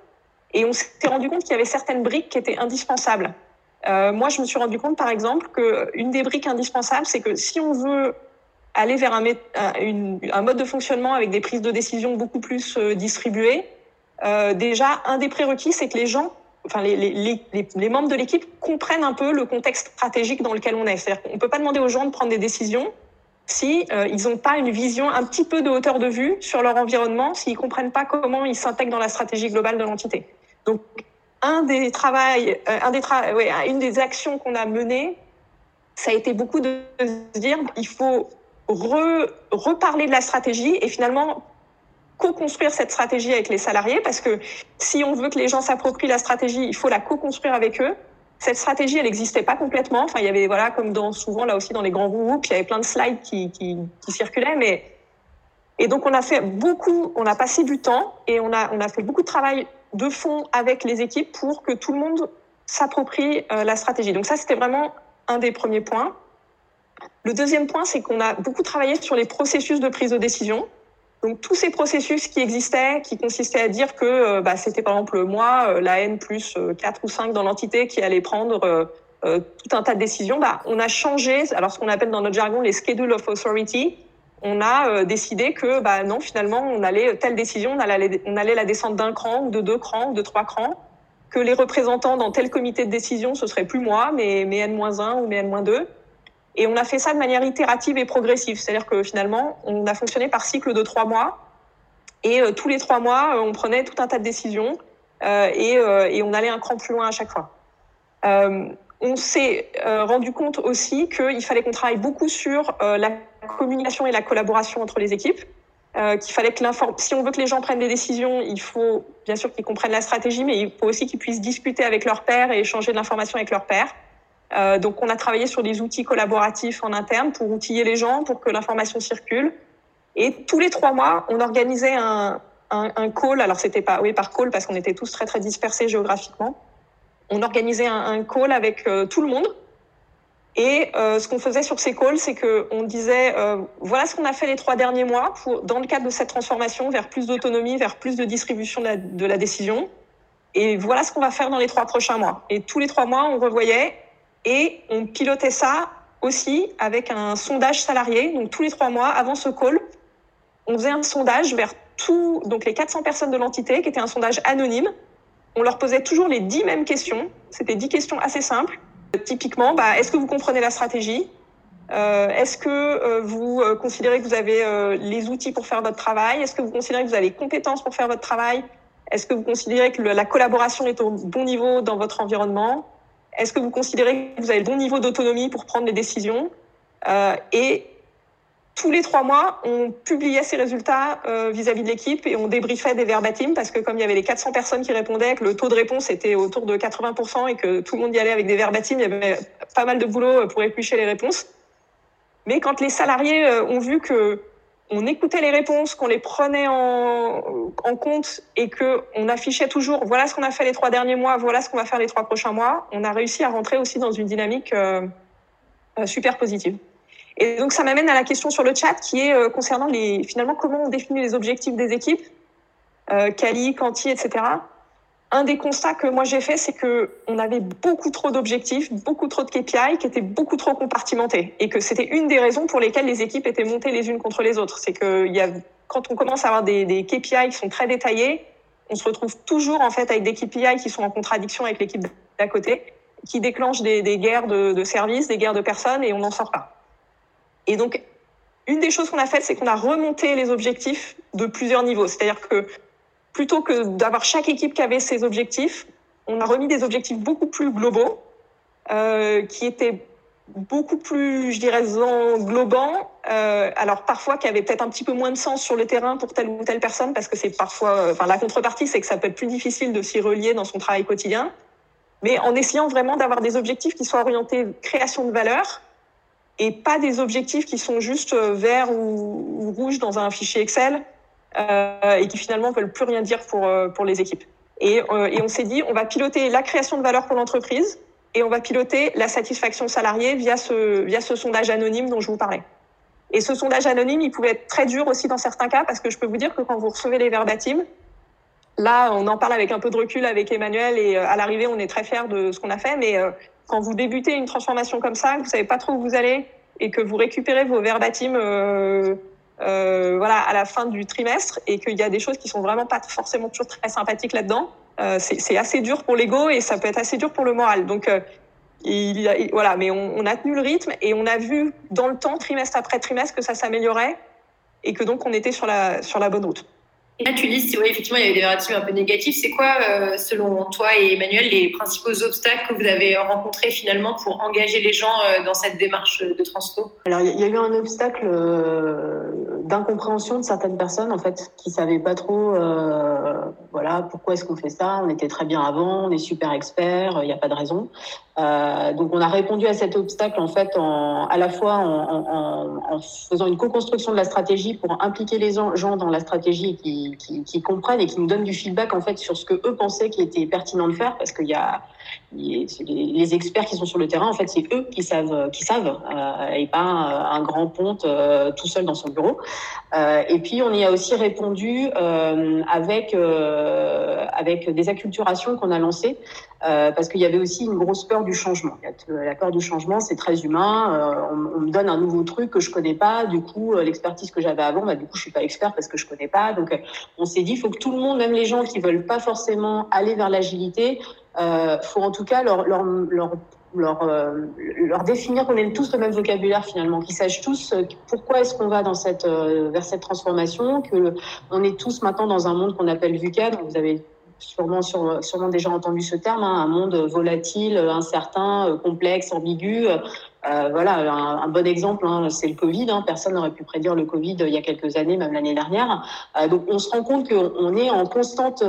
S2: Et on s'est rendu compte qu'il y avait certaines briques qui étaient indispensables. Euh, moi, je me suis rendu compte, par exemple, qu'une des briques indispensables, c'est que si on veut aller vers un, mode de fonctionnement avec des prises de décision beaucoup plus euh, distribuées. Euh, déjà, un des prérequis, c'est que les gens, enfin les, membres de l'équipe comprennent un peu le contexte stratégique dans lequel on est. C'est-à-dire qu'on peut pas demander aux gens de prendre des décisions si euh, ils n'ont pas une vision un petit peu de hauteur de vue sur leur environnement, s'ils comprennent pas comment ils s'intègrent dans la stratégie globale de l'entité. Donc, un des travails, un des tra ouais, une des actions qu'on a menées, ça a été beaucoup de dire, il faut re, reparler de la stratégie et finalement co-construire cette stratégie avec les salariés parce que si on veut que les gens s'approprient la stratégie, il faut la co-construire avec eux. Cette stratégie, elle n'existait pas complètement. Enfin, il y avait, voilà, comme dans, souvent là aussi dans les grands groupes, il y avait plein de slides qui circulaient, mais et donc on a fait beaucoup, on a passé du temps et on a, on a fait beaucoup de travail de fond avec les équipes pour que tout le monde s'approprie euh, la stratégie. Donc ça, c'était vraiment un des premiers points. Le deuxième point, c'est qu'on a beaucoup travaillé sur les processus de prise de décision. Donc tous ces processus qui existaient, qui consistaient à dire que bah, c'était par exemple moi, la N plus 4 ou 5 dans l'entité qui allait prendre tout un tas de décisions, bah, on a changé, alors ce qu'on appelle dans notre jargon les schedule of authority, on a décidé que bah, non, finalement, on allait, telle décision, on allait, on allait la descendre d'un cran, ou de deux crans, ou de trois crans, que les représentants dans tel comité de décision, ce serait plus moi, mais mes N-1 ou mes N-2. Et on a fait ça de manière itérative et progressive. C'est-à-dire que finalement, on a fonctionné par cycle de trois mois. Et euh, tous les trois mois, euh, on prenait tout un tas de décisions euh, et, on allait un cran plus loin à chaque fois. on s'est rendu compte aussi qu'il fallait qu'on travaille beaucoup sur la communication et la collaboration entre les équipes. Qu'il fallait que si on veut que les gens prennent des décisions, il faut bien sûr qu'ils comprennent la stratégie, mais il faut aussi qu'ils puissent discuter avec leur père et échanger de l'information avec leur père. Euh, donc on a travaillé sur des outils collaboratifs en interne pour outiller les gens, pour que l'information circule. Et tous les trois mois, on organisait un, call. Alors c'était pas oui par call parce qu'on était tous très très dispersés géographiquement. On organisait un, call avec euh, tout le monde et euh, ce qu'on faisait sur ces calls, c'est qu'on disait voilà ce qu'on a fait les trois derniers mois dans le cadre de cette transformation vers plus d'autonomie, vers plus de distribution de la, décision. Et voilà ce qu'on va faire dans les trois prochains mois. Et tous les trois mois, on revoyait et on pilotait ça aussi avec un sondage salarié. Donc tous les trois mois, avant ce call, on faisait un sondage vers tous donc les 400 personnes de l'entité, qui était un sondage anonyme. On leur posait toujours les dix mêmes questions. C'était dix questions assez simples Typiquement, bah, est-ce que vous comprenez la stratégie? Euh, Est-ce que euh, vous euh, considérez que vous avez euh, les outils pour faire votre travail? Est-ce que vous considérez que vous avez les compétences pour faire votre travail? Est-ce que vous considérez que la collaboration est au bon niveau dans votre environnement? Est-ce que vous considérez que vous avez le bon niveau d'autonomie pour prendre les décisions Et tous les trois mois, on publiait ces résultats euh, vis-à-vis de l'équipe et on débriefait des verbatim parce que comme il y avait les 400 personnes qui répondaient, que le taux de réponse était autour de 80% et que tout le monde y allait avec des verbatim, il y avait pas mal de boulot pour éplucher les réponses. Mais quand les salariés euh, ont vu que on écoutait les réponses, qu'on les prenait en, compte et que on affichait toujours voilà ce qu'on a fait les trois derniers mois, voilà ce qu'on va faire les trois prochains mois, on a réussi à rentrer aussi dans une dynamique euh, super positive. Et donc ça m'amène à la question sur le chat qui est euh, concernant les finalement comment on définit les objectifs des équipes, euh, Cali, Canti, etc. Un des constats que moi j'ai fait, c'est que on avait beaucoup trop d'objectifs, beaucoup trop de KPI qui étaient beaucoup trop compartimentés, et que c'était une des raisons pour lesquelles les équipes étaient montées les unes contre les autres. C'est que y a, quand on commence à avoir des, des KPI qui sont très détaillés, on se retrouve toujours en fait avec des KPI qui sont en contradiction avec l'équipe d'à côté, qui déclenchent des, des guerres de, de services, des guerres de personnes, et on n'en sort pas. Et donc, une des choses qu'on a faites, c'est qu'on a remonté les objectifs de plusieurs niveaux. C'est-à-dire que plutôt que d'avoir chaque équipe qui avait ses objectifs, on a remis des objectifs beaucoup plus globaux, euh, qui étaient beaucoup plus, je dirais, englobants. Euh, alors parfois qui avaient peut-être un petit peu moins de sens sur le terrain pour telle ou telle personne, parce que c'est parfois, euh, enfin la contrepartie, c'est que ça peut être plus difficile de s'y relier dans son travail quotidien. Mais en essayant vraiment d'avoir des objectifs qui soient orientés création de valeur, et pas des objectifs qui sont juste euh, verts ou, ou rouges dans un fichier Excel et qui finalement veulent plus rien dire pour, euh, pour les équipes. Et, euh, et on s'est dit, on va piloter la création de valeur pour l'entreprise et on va piloter la satisfaction salariée via ce, via ce sondage anonyme dont je vous parlais. Et ce sondage anonyme, il pouvait être très dur aussi dans certains cas parce que je peux vous dire que quand vous recevez les verbatims, là, on en parle avec un peu de recul avec Emmanuel et à l'arrivée, on est très fiers de ce qu'on a fait, mais quand vous débutez une transformation comme ça, que vous savez pas trop où vous allez et que vous récupérez vos verbatims euh, euh, voilà, à la fin du trimestre et qu'il y a des choses qui sont vraiment pas forcément toujours très sympathiques là-dedans, euh, c'est assez dur pour l'ego et ça peut être assez dur pour le moral. Donc, euh, il, a, voilà, mais on, on, a tenu le rythme et on a vu dans le temps, trimestre après trimestre, que ça s'améliorait et que donc on était sur la, sur la bonne route.
S4: Et là, tu dis, ouais, effectivement, il y avait des narratifs un peu négatifs. C'est quoi, euh, selon toi et Emmanuel, les principaux obstacles que vous avez rencontrés finalement pour engager les gens euh, dans cette démarche de transfo?
S3: Alors, il y, a eu un obstacle euh, d'incompréhension de certaines personnes, en fait, qui savaient pas trop, pourquoi est-ce qu'on fait ça? On était très bien avant, on est super experts, il n'y a pas de raison. Euh, donc, on a répondu à cet obstacle, en fait, à la fois en, faisant une co-construction de la stratégie pour impliquer les gens dans la stratégie qui qui, qui, comprennent et qui nous donnent du feedback en fait sur ce que eux pensaient qui était pertinent de faire parce qu'il y a les, experts qui sont sur le terrain, en fait, c'est eux qui savent, qui savent, euh, et pas un, grand ponte euh, tout seul dans son bureau. Euh, et puis, on y a aussi répondu avec avec des acculturations qu'on a lancées, parce qu'il y avait aussi une grosse peur du changement. La peur du changement, c'est très humain. On, me donne un nouveau truc que je connais pas. Du coup, l'expertise que j'avais avant, bah, du coup, je suis pas expert parce que je connais pas. Donc, on s'est dit, il faut que tout le monde, même les gens qui veulent pas forcément aller vers l'agilité, euh, faut en tout cas leur, euh, définir qu'on ait tous le même vocabulaire finalement, qu'ils sachent tous euh, pourquoi est-ce qu'on va dans cette, euh, vers cette transformation, que on est tous maintenant dans un monde qu'on appelle VUCA, vous avez sûrement, sûrement déjà entendu ce terme, hein, un monde volatile, incertain, complexe, ambigu. Voilà, un, bon exemple, hein, c'est le Covid. Hein. Personne n'aurait pu prédire le Covid il y a quelques années, même l'année dernière. Donc, on se rend compte qu'on est en constante,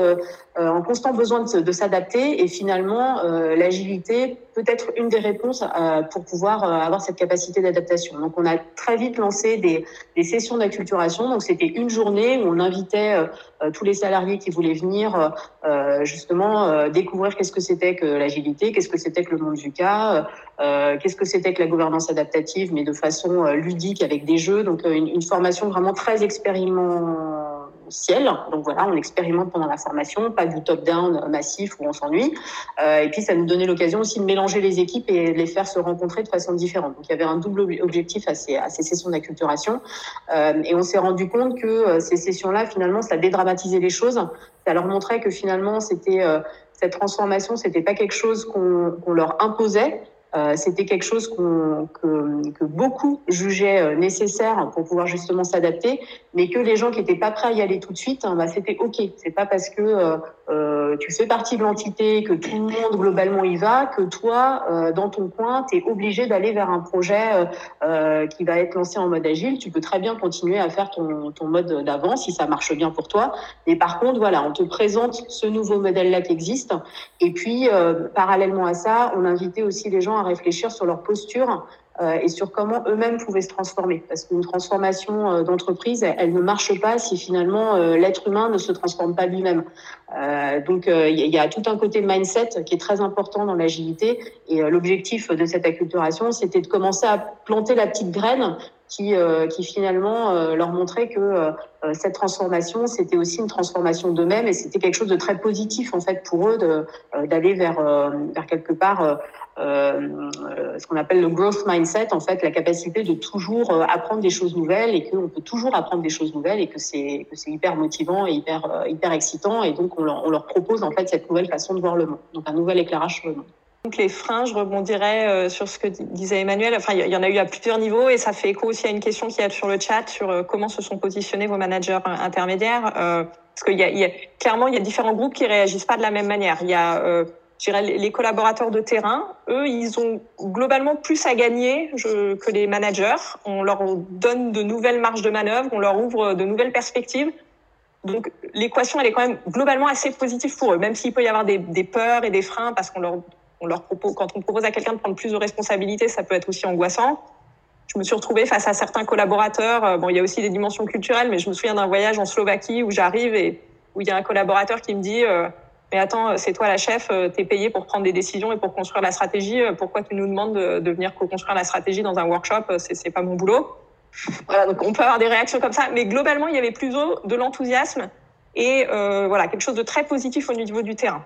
S3: en constant besoin de, s'adapter. Et finalement, l'agilité peut être une des réponses pour pouvoir avoir cette capacité d'adaptation. Donc, on a très vite lancé des, sessions d'acculturation. Donc, c'était une journée où on invitait tous les salariés qui voulaient venir justement découvrir qu'est-ce que c'était que l'agilité, qu'est-ce que c'était que le monde du cas, qu'est-ce que c'était que la gouvernance adaptative, mais de façon euh, ludique avec des jeux. Donc euh, une, formation vraiment très expérimentale. Donc voilà, on expérimente pendant la formation, pas du top-down massif où on s'ennuie. Euh, et puis ça nous donnait l'occasion aussi de mélanger les équipes et de les faire se rencontrer de façon différente. Donc il y avait un double objectif à ces, à sessions d'acculturation. et on s'est rendu compte que ces sessions-là, finalement, ça dédramatisait les choses. Ça leur montrait que finalement, c'était cette transformation, c'était pas quelque chose qu'on leur imposait, euh, c'était quelque chose que, que, beaucoup jugeaient euh, nécessaire pour pouvoir justement s'adapter, mais que les gens qui n'étaient pas prêts à y aller tout de suite, hein, bah, c'était ok. C'est pas parce que euh, euh, tu fais partie de l'entité, que tout le monde globalement y va, que toi, euh, dans ton coin, tu es obligé d'aller vers un projet qui va être lancé en mode agile. Tu peux très bien continuer à faire ton, ton mode d'avant si ça marche bien pour toi. Mais par contre, voilà, on te présente ce nouveau modèle-là qui existe. Et puis, parallèlement à ça, on invitait aussi les gens à réfléchir sur leur posture euh, et sur comment eux-mêmes pouvaient se transformer. Parce qu'une transformation euh, d'entreprise, elle, ne marche pas si finalement euh, l'être humain ne se transforme pas lui-même. donc il y a tout un côté mindset qui est très important dans l'agilité. Et l'objectif de cette acculturation, c'était de commencer à planter la petite graine qui, qui finalement leur montrait que cette transformation, c'était aussi une transformation d'eux-mêmes et c'était quelque chose de très positif en fait pour eux d'aller vers, vers quelque part euh, ce qu'on appelle le growth mindset, en fait, la capacité de toujours euh, apprendre des choses nouvelles et qu'on peut toujours apprendre des choses nouvelles et que c'est hyper motivant et hyper euh, hyper excitant et donc on leur, on leur propose en fait cette nouvelle façon de voir le monde, donc un nouvel éclairage sur le monde.
S2: Donc les freins, je rebondirais sur ce que disait Emmanuel. Enfin, il y en a eu à plusieurs niveaux et ça fait écho aussi à une question qui est sur le chat sur comment se sont positionnés vos managers intermédiaires. parce qu'il y, y a, clairement, il y a différents groupes qui réagissent pas de la même manière. Il y a je dirais, les collaborateurs de terrain, eux, ils ont globalement plus à gagner que les managers. On leur donne de nouvelles marges de manœuvre, on leur ouvre de nouvelles perspectives. Donc l'équation, elle est quand même globalement assez positive pour eux, même s'il peut y avoir des, des, peurs et des freins, parce qu'on leur, on leur propose, quand on propose à quelqu'un de prendre plus de responsabilités, ça peut être aussi angoissant. Je me suis retrouvée face à certains collaborateurs. Euh, bon, il y a aussi des dimensions culturelles, mais je me souviens d'un voyage en Slovaquie où j'arrive et où il y a un collaborateur qui me dit euh, mais attends, c'est toi la chef, euh, tu es payé pour prendre des décisions et pour construire la stratégie. Pourquoi tu nous demandes de, venir co-construire la stratégie dans un workshop C'est pas mon boulot. Voilà, donc on peut avoir des réactions comme ça, mais globalement, il y avait plutôt de l'enthousiasme et voilà quelque chose de très positif au niveau du terrain.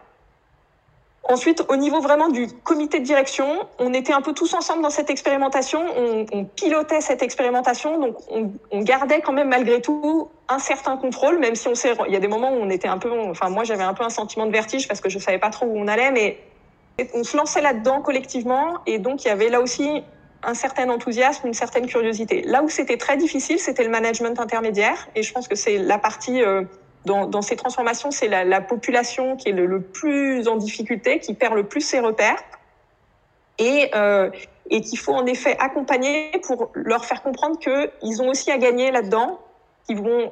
S2: Ensuite, au niveau vraiment du comité de direction, on était un peu tous ensemble dans cette expérimentation, on, pilotait cette expérimentation, donc on, on, gardait quand même malgré tout un certain contrôle, même si on sait, il y a des moments où on était un peu, enfin moi j'avais un peu un sentiment de vertige parce que je savais pas trop où on allait, mais on se lançait là-dedans collectivement. Et donc il y avait là aussi un certain enthousiasme, une certaine curiosité. Là où c'était très difficile, c'était le management intermédiaire. Et je pense que c'est la partie euh, dans, dans, ces transformations, c'est la, la, population qui est le, plus en difficulté, qui perd le plus ses repères, et, euh, et qu'il faut en effet accompagner pour leur faire comprendre qu'ils ont aussi à gagner là-dedans, qu'ils vont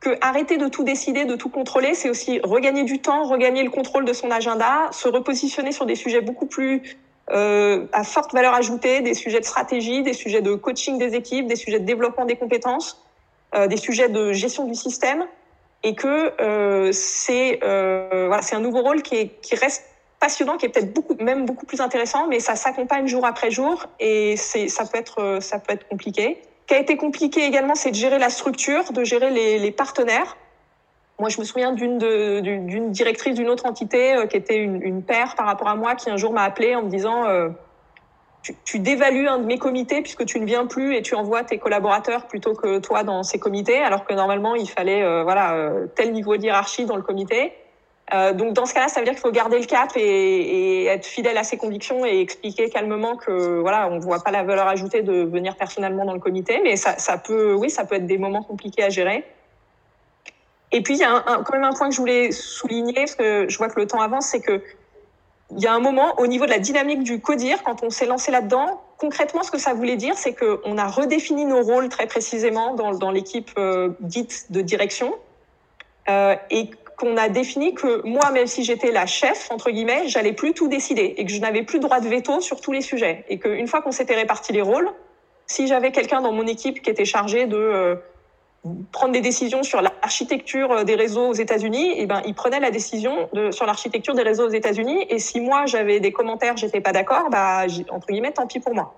S2: que arrêter de tout décider, de tout contrôler, c'est aussi regagner du temps, regagner le contrôle de son agenda, se repositionner sur des sujets beaucoup plus euh, à forte valeur ajoutée, des sujets de stratégie, des sujets de coaching des équipes, des sujets de développement des compétences, euh, des sujets de gestion du système, et que euh, c'est euh, voilà, c'est un nouveau rôle qui, est, qui reste passionnant, qui est peut-être beaucoup, même beaucoup plus intéressant, mais ça s'accompagne jour après jour et c'est, ça peut être, ça peut être compliqué. Ce qui a été compliqué également, c'est de gérer la structure, de gérer les, les partenaires. Moi, je me souviens d'une, d'une directrice d'une autre entité euh, qui était une, une paire par rapport à moi, qui un jour m'a appelé en me disant euh, tu, dévalues un de mes comités puisque tu ne viens plus et tu envoies tes collaborateurs plutôt que toi dans ces comités, alors que normalement il fallait euh, voilà euh, tel niveau de hiérarchie dans le comité. Euh, donc dans ce cas-là, ça veut dire qu'il faut garder le cap et, être fidèle à ses convictions et expliquer calmement que voilà, on voit pas la valeur ajoutée de venir personnellement dans le comité, mais ça, peut, oui, ça peut être des moments compliqués à gérer. Et puis il y a quand même un point que je voulais souligner parce que je vois que le temps avance, c'est que il y a un moment au niveau de la dynamique du CODIR, quand on s'est lancé là-dedans, concrètement, ce que ça voulait dire, c'est qu'on a redéfini nos rôles très précisément dans, l'équipe euh, dite de direction euh, et qu'on a défini que moi, même si j'étais la chef, entre guillemets, j'allais plus tout décider et que je n'avais plus droit de veto sur tous les sujets. Et qu'une fois qu'on s'était réparti les rôles, si j'avais quelqu'un dans mon équipe qui était chargé de euh, prendre des décisions sur l'architecture des réseaux aux États-Unis, et eh ben il prenait la décision sur l'architecture des réseaux aux États-Unis. Et si moi j'avais des commentaires, j'étais pas d'accord, bah entre guillemets, tant pis pour moi.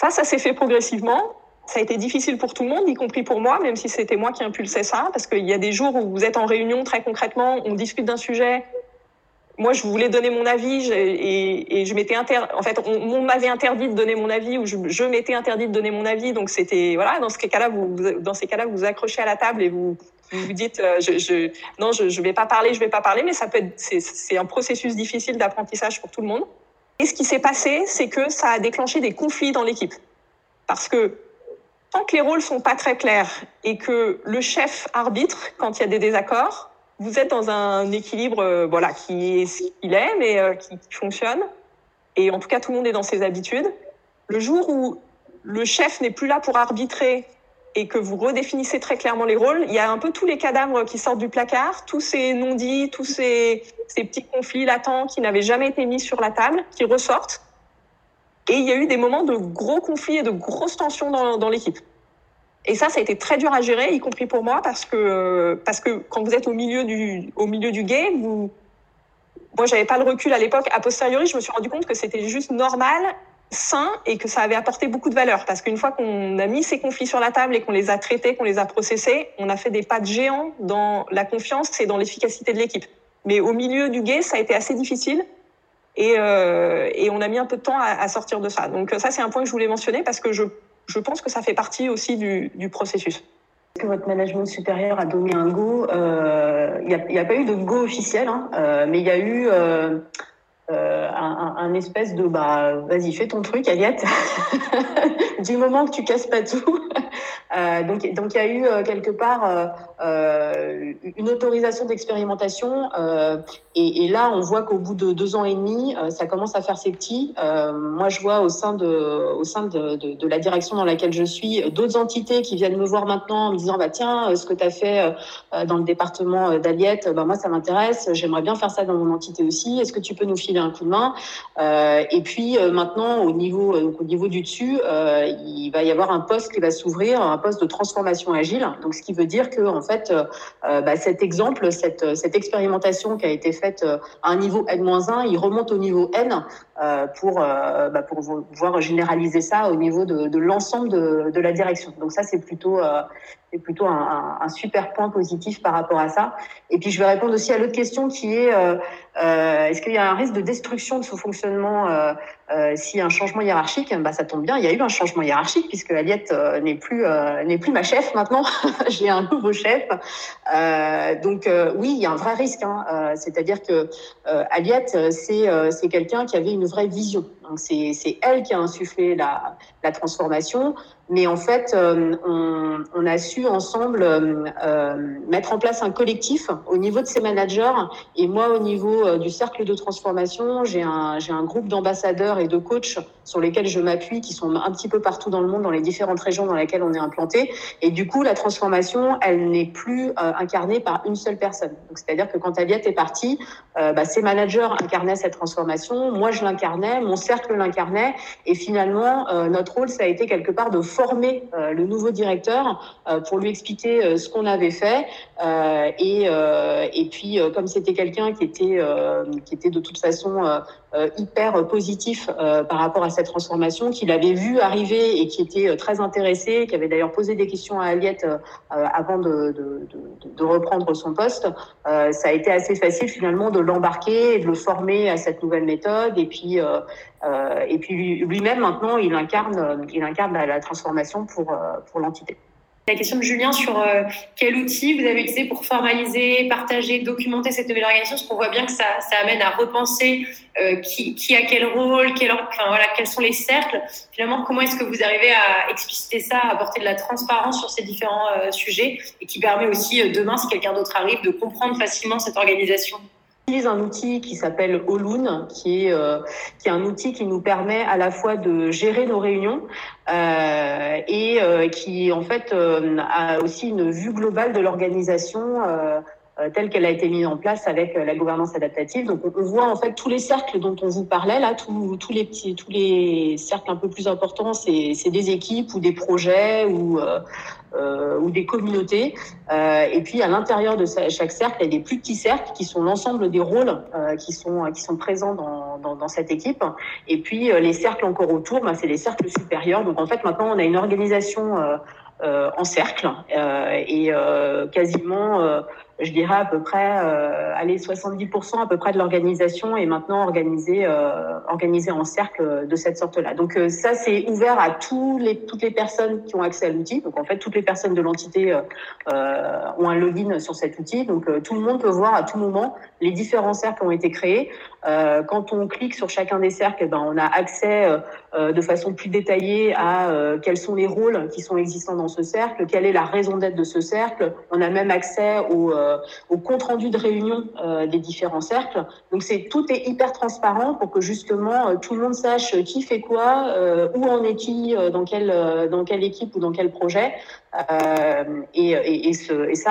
S2: Ça, ça s'est fait progressivement. Ça a été difficile pour tout le monde, y compris pour moi, même si c'était moi qui impulsais ça, parce qu'il y a des jours où vous êtes en réunion très concrètement, on discute d'un sujet, moi, je voulais donner mon avis et, je m'étais inter... en fait, on, m'avait interdit de donner mon avis ou je, m'étais interdit de donner mon avis. Donc c'était voilà, dans ces cas-là, vous, dans ces cas-là, vous accrochez à la table et vous vous, dites, euh, non, je, je vais pas parler, je vais pas parler, mais ça peut c'est un processus difficile d'apprentissage pour tout le monde. Et ce qui s'est passé, c'est que ça a déclenché des conflits dans l'équipe, parce que tant que les rôles sont pas très clairs et que le chef arbitre quand il y a des désaccords, vous êtes dans un équilibre euh, voilà, qui est ce qu'il est, mais euh, qui, fonctionne. Et en tout cas, tout le monde est dans ses habitudes. Le jour où le chef n'est plus là pour arbitrer et que vous redéfinissez très clairement les rôles, il y a un peu tous les cadavres qui sortent du placard, tous ces non-dits, tous ces, petits conflits latents qui n'avaient jamais été mis sur la table, qui ressortent. Et il y a eu des moments de gros conflits et de grosses tensions dans l'équipe. Et ça, ça a été très dur à gérer, y compris pour moi, parce que, parce que quand vous êtes au milieu du, au milieu du game, vous, moi, j'avais pas le recul à l'époque. A posteriori, je me suis rendu compte que c'était juste normal, sain, et que ça avait apporté beaucoup de valeur. Parce qu'une fois qu'on a mis ces conflits sur la table et qu'on les a traités, qu'on les a processés, on a fait des pas de géant dans la confiance et dans l'efficacité de l'équipe. Mais au milieu du game, ça a été assez difficile. Et, euh, et on a mis un peu de temps à sortir de ça. Donc ça, c'est un point que je voulais mentionner parce que je je pense que ça fait partie aussi du, processus.
S3: Est-ce que votre management supérieur a donné un go Il euh, n'y a, pas eu de go officiel, hein, euh, mais il y a eu euh, un, espèce de bah vas-y fais ton truc Aliette. Du moment que tu casses pas tout. Euh, donc donc il y a eu euh, quelque part une autorisation d'expérimentation et, et, là on voit qu'au bout de deux ans et demi ça commence à faire ses petits. Moi je vois au sein de au sein de, de, de la direction dans laquelle je suis d'autres entités qui viennent me voir maintenant en me disant bah tiens ce que tu as fait dans le département d'Aliette bah moi ça m'intéresse j'aimerais bien faire ça dans mon entité aussi. Est-ce que tu peux nous filer un coup de main euh, et puis euh, maintenant, au niveau, donc, au niveau du dessus, euh, il va y avoir un poste qui va s'ouvrir, un poste de transformation agile. Donc, ce qui veut dire que en fait, bah, cet exemple, cette, cette expérimentation qui a été faite à un niveau N-1, il remonte au niveau N pour, bah, pour pouvoir généraliser ça au niveau de, de l'ensemble de, de, la direction. Donc ça, c'est plutôt, c'est plutôt un, super point positif par rapport à ça. Et puis je vais répondre aussi à l'autre question qui est euh, euh, est-ce qu'il y a un risque de destruction de ce fonctionnement euh, euh, a un changement hiérarchique bah, Ça tombe bien, il y a eu un changement hiérarchique puisque Aliette euh, n'est plus n'est plus ma chef maintenant. J'ai un nouveau chef. donc oui, il y a un vrai risque. Hein. C'est-à-dire que Aliette, c'est c'est quelqu'un qui avait une vraie vision. C'est c'est elle qui a insufflé la la transformation. Mais en fait, euh, on, on, a su ensemble euh, mettre en place un collectif au niveau de ses managers et moi au niveau euh, du cercle de transformation, j'ai un, j'ai un groupe d'ambassadeurs et de coachs sur lesquels je m'appuie, qui sont un petit peu partout dans le monde, dans les différentes régions dans lesquelles on est implanté. Et du coup, la transformation, elle n'est plus incarnée par une seule personne. c'est-à-dire que quand Aviette est partie, bah, ses managers incarnaient cette transformation, moi je l'incarnais, mon cercle l'incarnait, et finalement, notre rôle, ça a été quelque part de former le nouveau directeur pour lui expliquer ce qu'on avait fait, et, et puis comme c'était quelqu'un qui était qui était de toute façon euh, hyper positif euh, par rapport à cette transformation, qu'il avait vu arriver et qui était euh, très intéressé, qui avait d'ailleurs posé des questions à Aliette avant de, de, de, reprendre son poste. ça a été assez facile finalement de l'embarquer de le former à cette nouvelle méthode. Et puis, et puis lui-même maintenant, il incarne, il incarne la, la transformation pour, pour l'entité.
S4: La question de Julien sur euh, quel outil vous avez utilisé pour formaliser, partager, documenter cette nouvelle organisation, parce qu'on voit bien que ça, ça amène à repenser euh, qui, a quel rôle, quel, enfin, voilà, quels sont les cercles. Finalement, comment est-ce que vous arrivez à expliciter ça, à apporter de la transparence sur ces différents euh, sujets et qui permet aussi demain, si quelqu'un d'autre arrive, de comprendre facilement cette organisation?
S3: Utilise un outil qui s'appelle Oloon, qui est, euh, qui est un outil qui nous permet à la fois de gérer nos réunions euh, et euh, qui en fait euh, a aussi une vue globale de l'organisation euh, telle qu'elle a été mise en place avec la gouvernance adaptative. Donc on, voit en fait tous les cercles dont on vous parlait là, tous, tous les petits, tous les cercles un peu plus importants, c'est des équipes ou des projets ou euh, ou des communautés. Euh, et puis à l'intérieur de chaque cercle, il y a des plus petits cercles qui sont l'ensemble des rôles euh, qui sont qui sont présents dans, dans, dans cette équipe. Et puis les cercles encore autour, bah, c'est les cercles supérieurs. Donc en fait maintenant on a une organisation en cercle et quasiment je dirais à peu près, euh, allez, 70% à peu près de l'organisation est maintenant organisée, euh, organisée en cercle de cette sorte-là. Donc euh, ça, c'est ouvert à tous les, toutes les personnes qui ont accès à l'outil. Donc en fait, toutes les personnes de l'entité euh, euh ont un login sur cet outil. Donc euh, tout le monde peut voir à tout moment les différents cercles qui ont été créés. quand on clique sur chacun des cercles, ben, on a accès de façon plus détaillée à quels sont les rôles qui sont existants dans ce cercle, quelle est la raison d'être de ce cercle. On a même accès aux euh, au compte rendu de réunion euh, des différents cercles. Donc c'est tout est hyper transparent pour que justement euh, tout le monde sache qui fait quoi, où en est qui, dans quelle dans quelle équipe ou dans quel projet, et, ça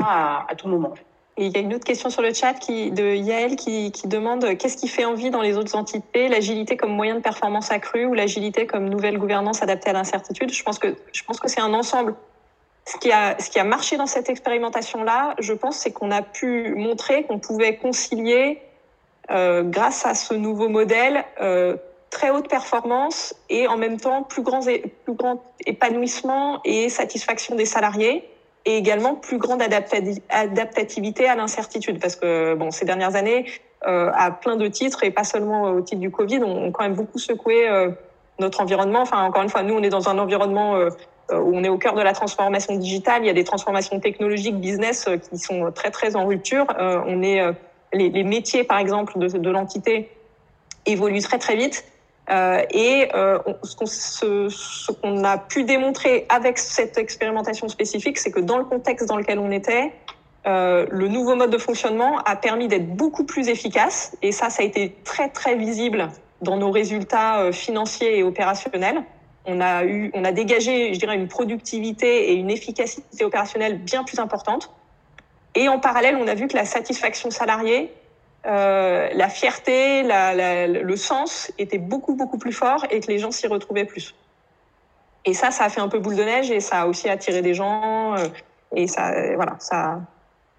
S3: à, tout moment.
S2: Il y a une autre question sur le chat de Yael qui, qui demande qu'est-ce qui fait envie dans les autres entités, l'agilité comme moyen de performance accrue ou l'agilité comme nouvelle gouvernance adaptée à l'incertitude? Je pense que je pense que c'est un ensemble ce qui a, ce qui a marché dans cette expérimentation-là, je pense, c'est qu'on a pu montrer qu'on pouvait concilier, euh, grâce à ce nouveau modèle, euh, très haute performance et en même temps plus grand, plus grand épanouissement et satisfaction des salariés et également plus grande adaptativité à l'incertitude. Parce que bon, ces dernières années, euh, à plein de titres et pas seulement au titre du Covid, on, on quand même beaucoup secoué euh, notre environnement. Enfin, encore une fois, nous, on est dans un environnement euh, on est au cœur de la transformation digitale. Il y a des transformations technologiques, business euh, qui sont très très en rupture. Euh, on est les, métiers, par exemple, de, l'entité évoluent très très vite. Euh, et euh, ce, qu'on a pu démontrer avec cette expérimentation spécifique, c'est que dans le contexte dans lequel on était, euh, le nouveau mode de fonctionnement a permis d'être beaucoup plus efficace. Et ça, ça a été très très visible dans nos résultats financiers et opérationnels on a eu, on a dégagé, je dirais, une productivité et une efficacité opérationnelle bien plus importante. Et en parallèle, on a vu que la satisfaction salariée, euh, la fierté, la, la, le sens était beaucoup beaucoup plus fort et que les gens s'y retrouvaient plus. Et ça, ça a fait un peu boule de neige et ça a aussi attiré des gens euh, et ça, voilà, ça.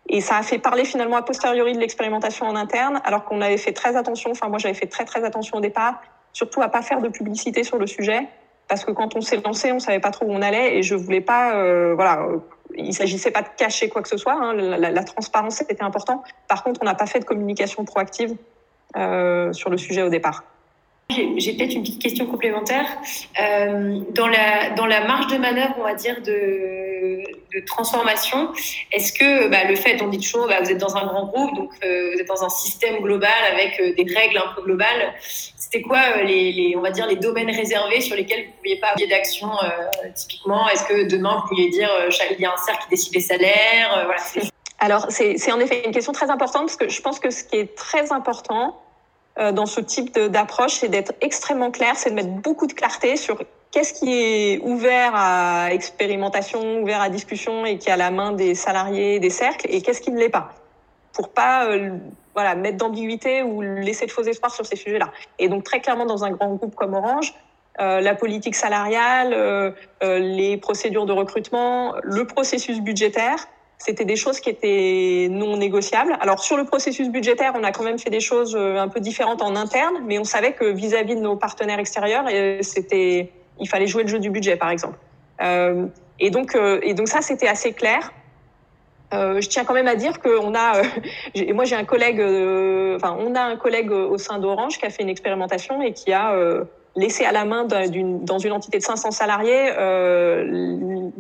S2: Et ça a fait parler finalement a posteriori de l'expérimentation en interne, alors qu'on avait fait très attention. Enfin, moi, j'avais fait très très attention au départ, surtout à pas faire de publicité sur le sujet parce que quand on s'est lancé, on savait pas trop où on allait et je voulais pas, euh, voilà, euh, il s'agissait pas de cacher quoi que ce soit. Hein, la, la, transparence était important. Par contre, on n'a pas fait de communication proactive euh, sur le sujet au départ.
S4: J'ai peut-être une petite question complémentaire. Euh, dans, la, dans la marge de manœuvre, on va dire, de, transformation, est-ce que bah, le fait, on dit toujours, bah, vous êtes dans un grand groupe, donc euh, vous êtes dans un système global avec euh, des règles un peu globales, c'était quoi les, on va dire, les domaines réservés sur lesquels vous ne pouviez pas avoir d'action typiquement? Est-ce que demain, vous pouviez dire, il y a un cercle qui décide les salaires voilà,
S2: Alors, c'est en effet une question très importante parce que je pense que ce qui est très important, dans ce type d'approche, c'est d'être extrêmement clair, c'est de mettre beaucoup de clarté sur qu'est-ce qui est ouvert à expérimentation, ouvert à discussion et qui a la main des salariés, des cercles, et qu'est-ce qui ne l'est pas, pour pas voilà mettre d'ambiguïté ou laisser de faux espoirs sur ces sujets-là. Et donc très clairement dans un grand groupe comme Orange, euh, la politique salariale, euh, euh, les procédures de recrutement, le processus budgétaire, c'était des choses qui étaient non négociables. Alors sur le processus budgétaire, on a quand même fait des choses un peu différentes en interne, mais on savait que vis-à-vis de nos partenaires extérieurs, c'était, il fallait jouer le jeu du budget, par exemple. et donc, et donc ça, c'était assez clair. je tiens quand même à dire qu'on a, moi j'ai un collègue, enfin on a un collègue au sein d'Orange qui a fait une expérimentation et qui a laisser à la main d'une, dans une entité de 500 salariés euh,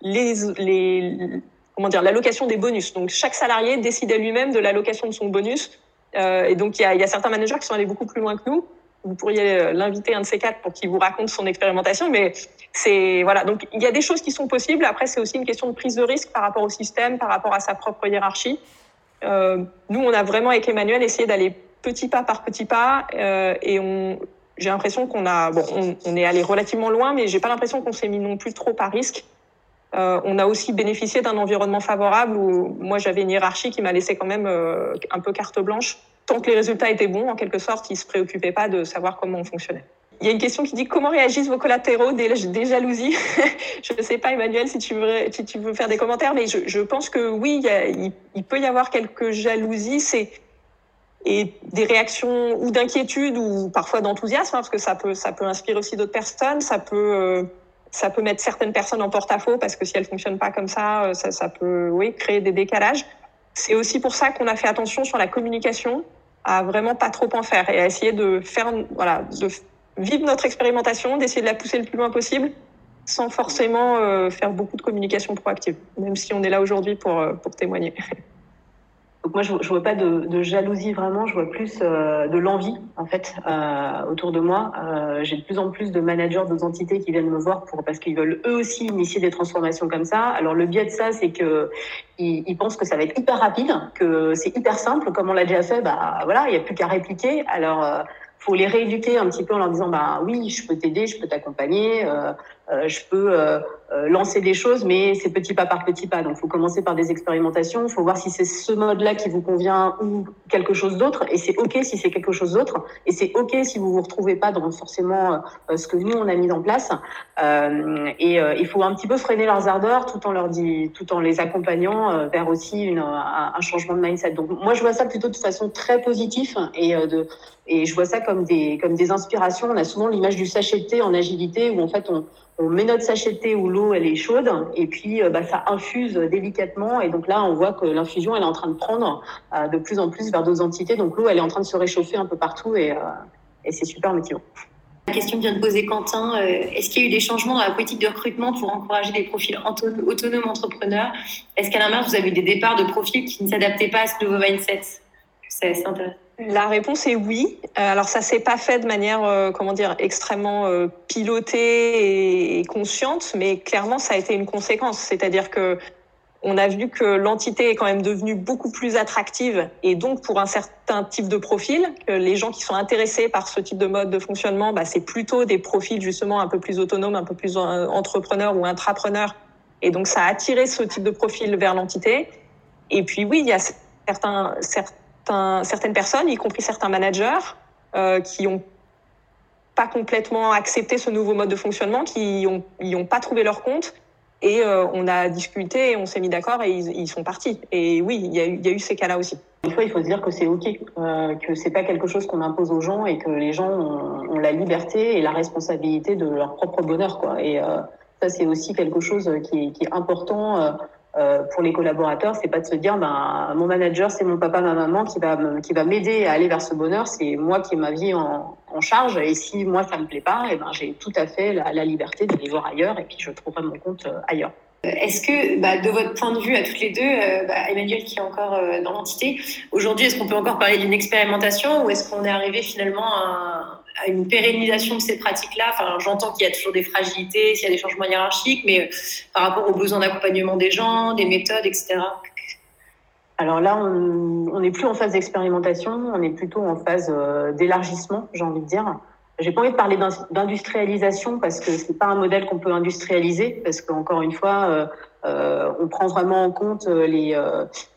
S2: les, les, comment dire, l'allocation des bonus. Donc chaque salarié décidait lui-même de l'allocation de son bonus. Euh, et donc il y a, certains managers qui sont allés beaucoup plus loin que nous. Vous pourriez euh, l'inviter un de ces quatre pour qu'il vous raconte son expérimentation, mais c'est voilà. Donc il y a des choses qui sont possibles. Après c'est aussi une question de prise de risque par rapport au système, par rapport à sa propre hiérarchie. Euh, nous on a vraiment avec Emmanuel essayé d'aller petit pas par petit pas et on j'ai l'impression qu'on a, bon, on, est allé relativement loin, mais j'ai pas l'impression qu'on s'est mis non plus trop à risque. Euh, on a aussi bénéficié d'un environnement favorable où moi j'avais une hiérarchie qui m'a laissé quand même euh, un peu carte blanche. Tant que les résultats étaient bons, en quelque sorte, ils se préoccupaient pas de savoir comment on fonctionnait. Il y a une question qui dit comment réagissent vos collatéraux? Des, jalousies? Je ne sais pas, Emmanuel, si tu veux, faire des commentaires, mais je, pense que oui, il, peut y avoir quelques jalousies. Et des réactions ou d'inquiétude ou parfois d'enthousiasme, hein, parce que ça peut, ça peut inspirer aussi d'autres personnes, ça peut, euh, ça peut mettre certaines personnes en porte-à-faux parce que si elles fonctionnent pas comme ça, euh, ça, ça peut, oui, créer des décalages. C'est aussi pour ça qu'on a fait attention sur la communication, à vraiment pas trop en faire et à essayer de faire, voilà, de vivre notre expérimentation, d'essayer de la pousser le plus loin possible, sans forcément euh, faire beaucoup de communication proactive, même si on est là aujourd'hui pour, pour témoigner.
S3: Donc moi, je, je vois pas de, de, jalousie vraiment, je vois plus euh, de l'envie en fait euh, autour de moi. Euh, J'ai de plus en plus de managers d'autres entités qui viennent me voir pour parce qu'ils veulent eux aussi initier des transformations comme ça. Alors le biais de ça, c'est que ils, ils, pensent que ça va être hyper rapide, que c'est hyper simple, comme on l'a déjà fait. Bah voilà, il y a plus qu'à répliquer. Alors euh, faut les rééduquer un petit peu en leur disant bah oui, je peux t'aider, je peux t'accompagner. Euh, je peux euh, euh, lancer des choses, mais c'est petit pas par petit pas. Donc, il faut commencer par des expérimentations. Il faut voir si c'est ce mode-là qui vous convient ou quelque chose d'autre. Et c'est OK si c'est quelque chose d'autre. Et c'est OK si vous vous retrouvez pas dans forcément ce que nous, on a mis en place. et il faut un petit peu freiner leurs ardeurs tout en leur dit, tout en les accompagnant vers aussi un, changement de mindset. Donc, moi, je vois ça plutôt de façon très positive et je vois ça comme des, comme des inspirations. On a souvent l'image du sachet de thé en agilité où en fait on, on met notre sachet de thé où l'eau elle est chaude et puis euh, bah, ça infuse délicatement et donc là on voit que l'infusion elle est en train de prendre euh, de plus en plus vers d'autres entités donc l'eau elle est en train de se réchauffer un peu partout et, euh, c'est super motivant.
S4: La question vient de poser Quentin, est-ce qu'il y a eu des changements dans la politique de recrutement pour encourager des profils autonomes entrepreneurs? Est-ce qu'à l'inverse vous avez eu des départs de profils qui ne s'adaptaient pas à ce nouveau mindset? C'est intéressant.
S2: La réponse est oui. Euh, alors ça s'est pas fait de manière, euh, comment dire, extrêmement euh, pilotée et, consciente, mais clairement ça a été une conséquence. C'est-à-dire que on a vu que l'entité est quand même devenue beaucoup plus attractive et donc pour un certain type de profil, que les gens qui sont intéressés par ce type de mode de fonctionnement, bah, c'est plutôt des profils justement un peu plus autonomes, un peu plus entrepreneurs ou intrapreneurs. Et donc ça a attiré ce type de profil vers l'entité. Et puis oui, il y a certains, certains certaines personnes, y compris certains managers, euh, qui ont pas complètement accepté ce nouveau mode de fonctionnement, qui ont, y ont pas trouvé leur compte. Et euh, on a discuté, on s'est mis d'accord et ils, sont partis. Et oui, il y, a eu, ces cas-là aussi.
S3: Des fois, il faut se dire que c'est OK, euh, que c'est pas quelque chose qu'on impose aux gens et que les gens ont, la liberté et la responsabilité de leur propre bonheur. Quoi. Et euh, ça, c'est aussi quelque chose qui est important euh, pour les collaborateurs, c'est pas de se dire ben mon manager c'est mon papa ma maman qui va qui va m'aider à aller vers ce bonheur, c'est moi qui ai ma vie en, en, charge et si moi ça me plaît pas, et eh ben j'ai tout à fait la, la liberté d'aller voir ailleurs et puis je trouverai mon compte euh, ailleurs.
S4: Est-ce que, bah, de votre point de vue à toutes les deux, euh, bah, Emmanuel qui est encore euh, dans l'entité, aujourd'hui, est-ce qu'on peut encore parler d'une expérimentation ou est-ce qu'on est arrivé finalement à, une pérennisation de ces pratiques-là. J'entends qu'il y a toujours des fragilités, s'il y a des changements hiérarchiques, mais par rapport aux besoins d'accompagnement des gens, des méthodes, etc.
S3: Alors là, on n'est plus en phase d'expérimentation, on est plutôt en phase d'élargissement, j'ai envie de dire. J'ai pas envie de parler d'industrialisation parce que c'est pas un modèle qu'on peut industrialiser parce qu'encore une fois, euh, euh, on prend vraiment en compte euh, les,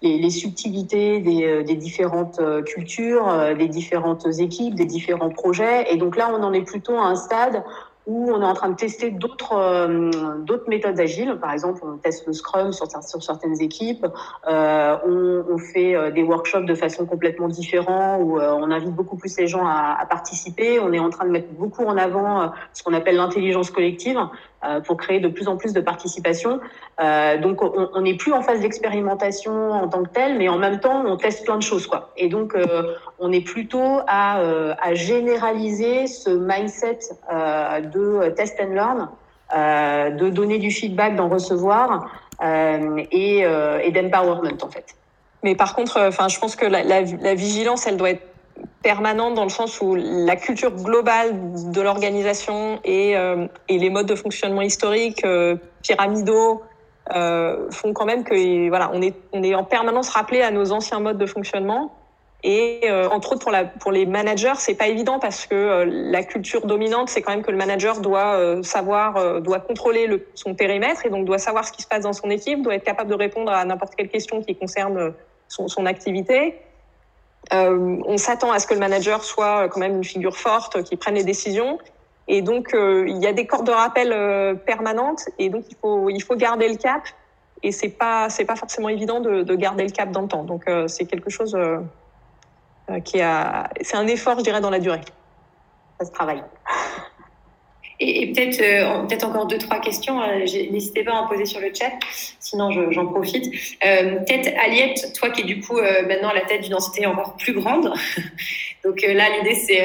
S3: les, les subtilités des, des différentes cultures, des différentes équipes, des différents projets. Et donc là, on en est plutôt à un stade où on est en train de tester d'autres euh, méthodes agiles. Par exemple, on teste le Scrum sur, sur certaines équipes. Euh, on, on, fait euh, des workshops de façon complètement différente où euh, on invite beaucoup plus les gens à, à, participer. On est en train de mettre beaucoup en avant ce qu'on appelle l'intelligence collective pour créer de plus en plus de participation. donc, on n'est plus en phase d'expérimentation en tant que tel, mais en même temps, on teste plein de choses, quoi. Et donc, on est plutôt à, généraliser ce mindset de test and learn, euh, de donner du feedback, d'en recevoir euh, et, euh, d'empowerment en fait.
S2: Mais par contre, enfin, je pense que la, vigilance, elle doit être permanente dans le sens où la culture globale de l'organisation et, euh, et, les modes de fonctionnement historiques, euh, pyramidaux, euh, font quand même que voilà, on est, on est en permanence rappelé à nos anciens modes de fonctionnement et euh, entre autres pour, la, pour les managers, c'est pas évident parce que euh, la culture dominante, c'est quand même que le manager doit euh, savoir, doit contrôler le, son périmètre et donc doit savoir ce qui se passe dans son équipe, doit être capable de répondre à n'importe quelle question qui concerne son, son activité. On s'attend à ce que le manager soit quand même une figure forte, qui prenne les décisions. Et donc il y a des cordes de rappel permanentes et donc il faut il faut garder le cap. Et c'est pas c'est pas forcément évident de, de, garder le cap dans le temps. Donc c'est quelque chose euh, qui a, c'est un effort, je dirais, dans la durée.
S3: Ça se travaille.
S4: Et, peut-être euh, peut-être encore deux trois questions. Euh, n'hésitez pas à en poser sur le chat, sinon j'en profite. Euh, peut-être Aliette, toi qui es du coup maintenant à la tête d'une entité encore plus grande. Donc là l'idée c'est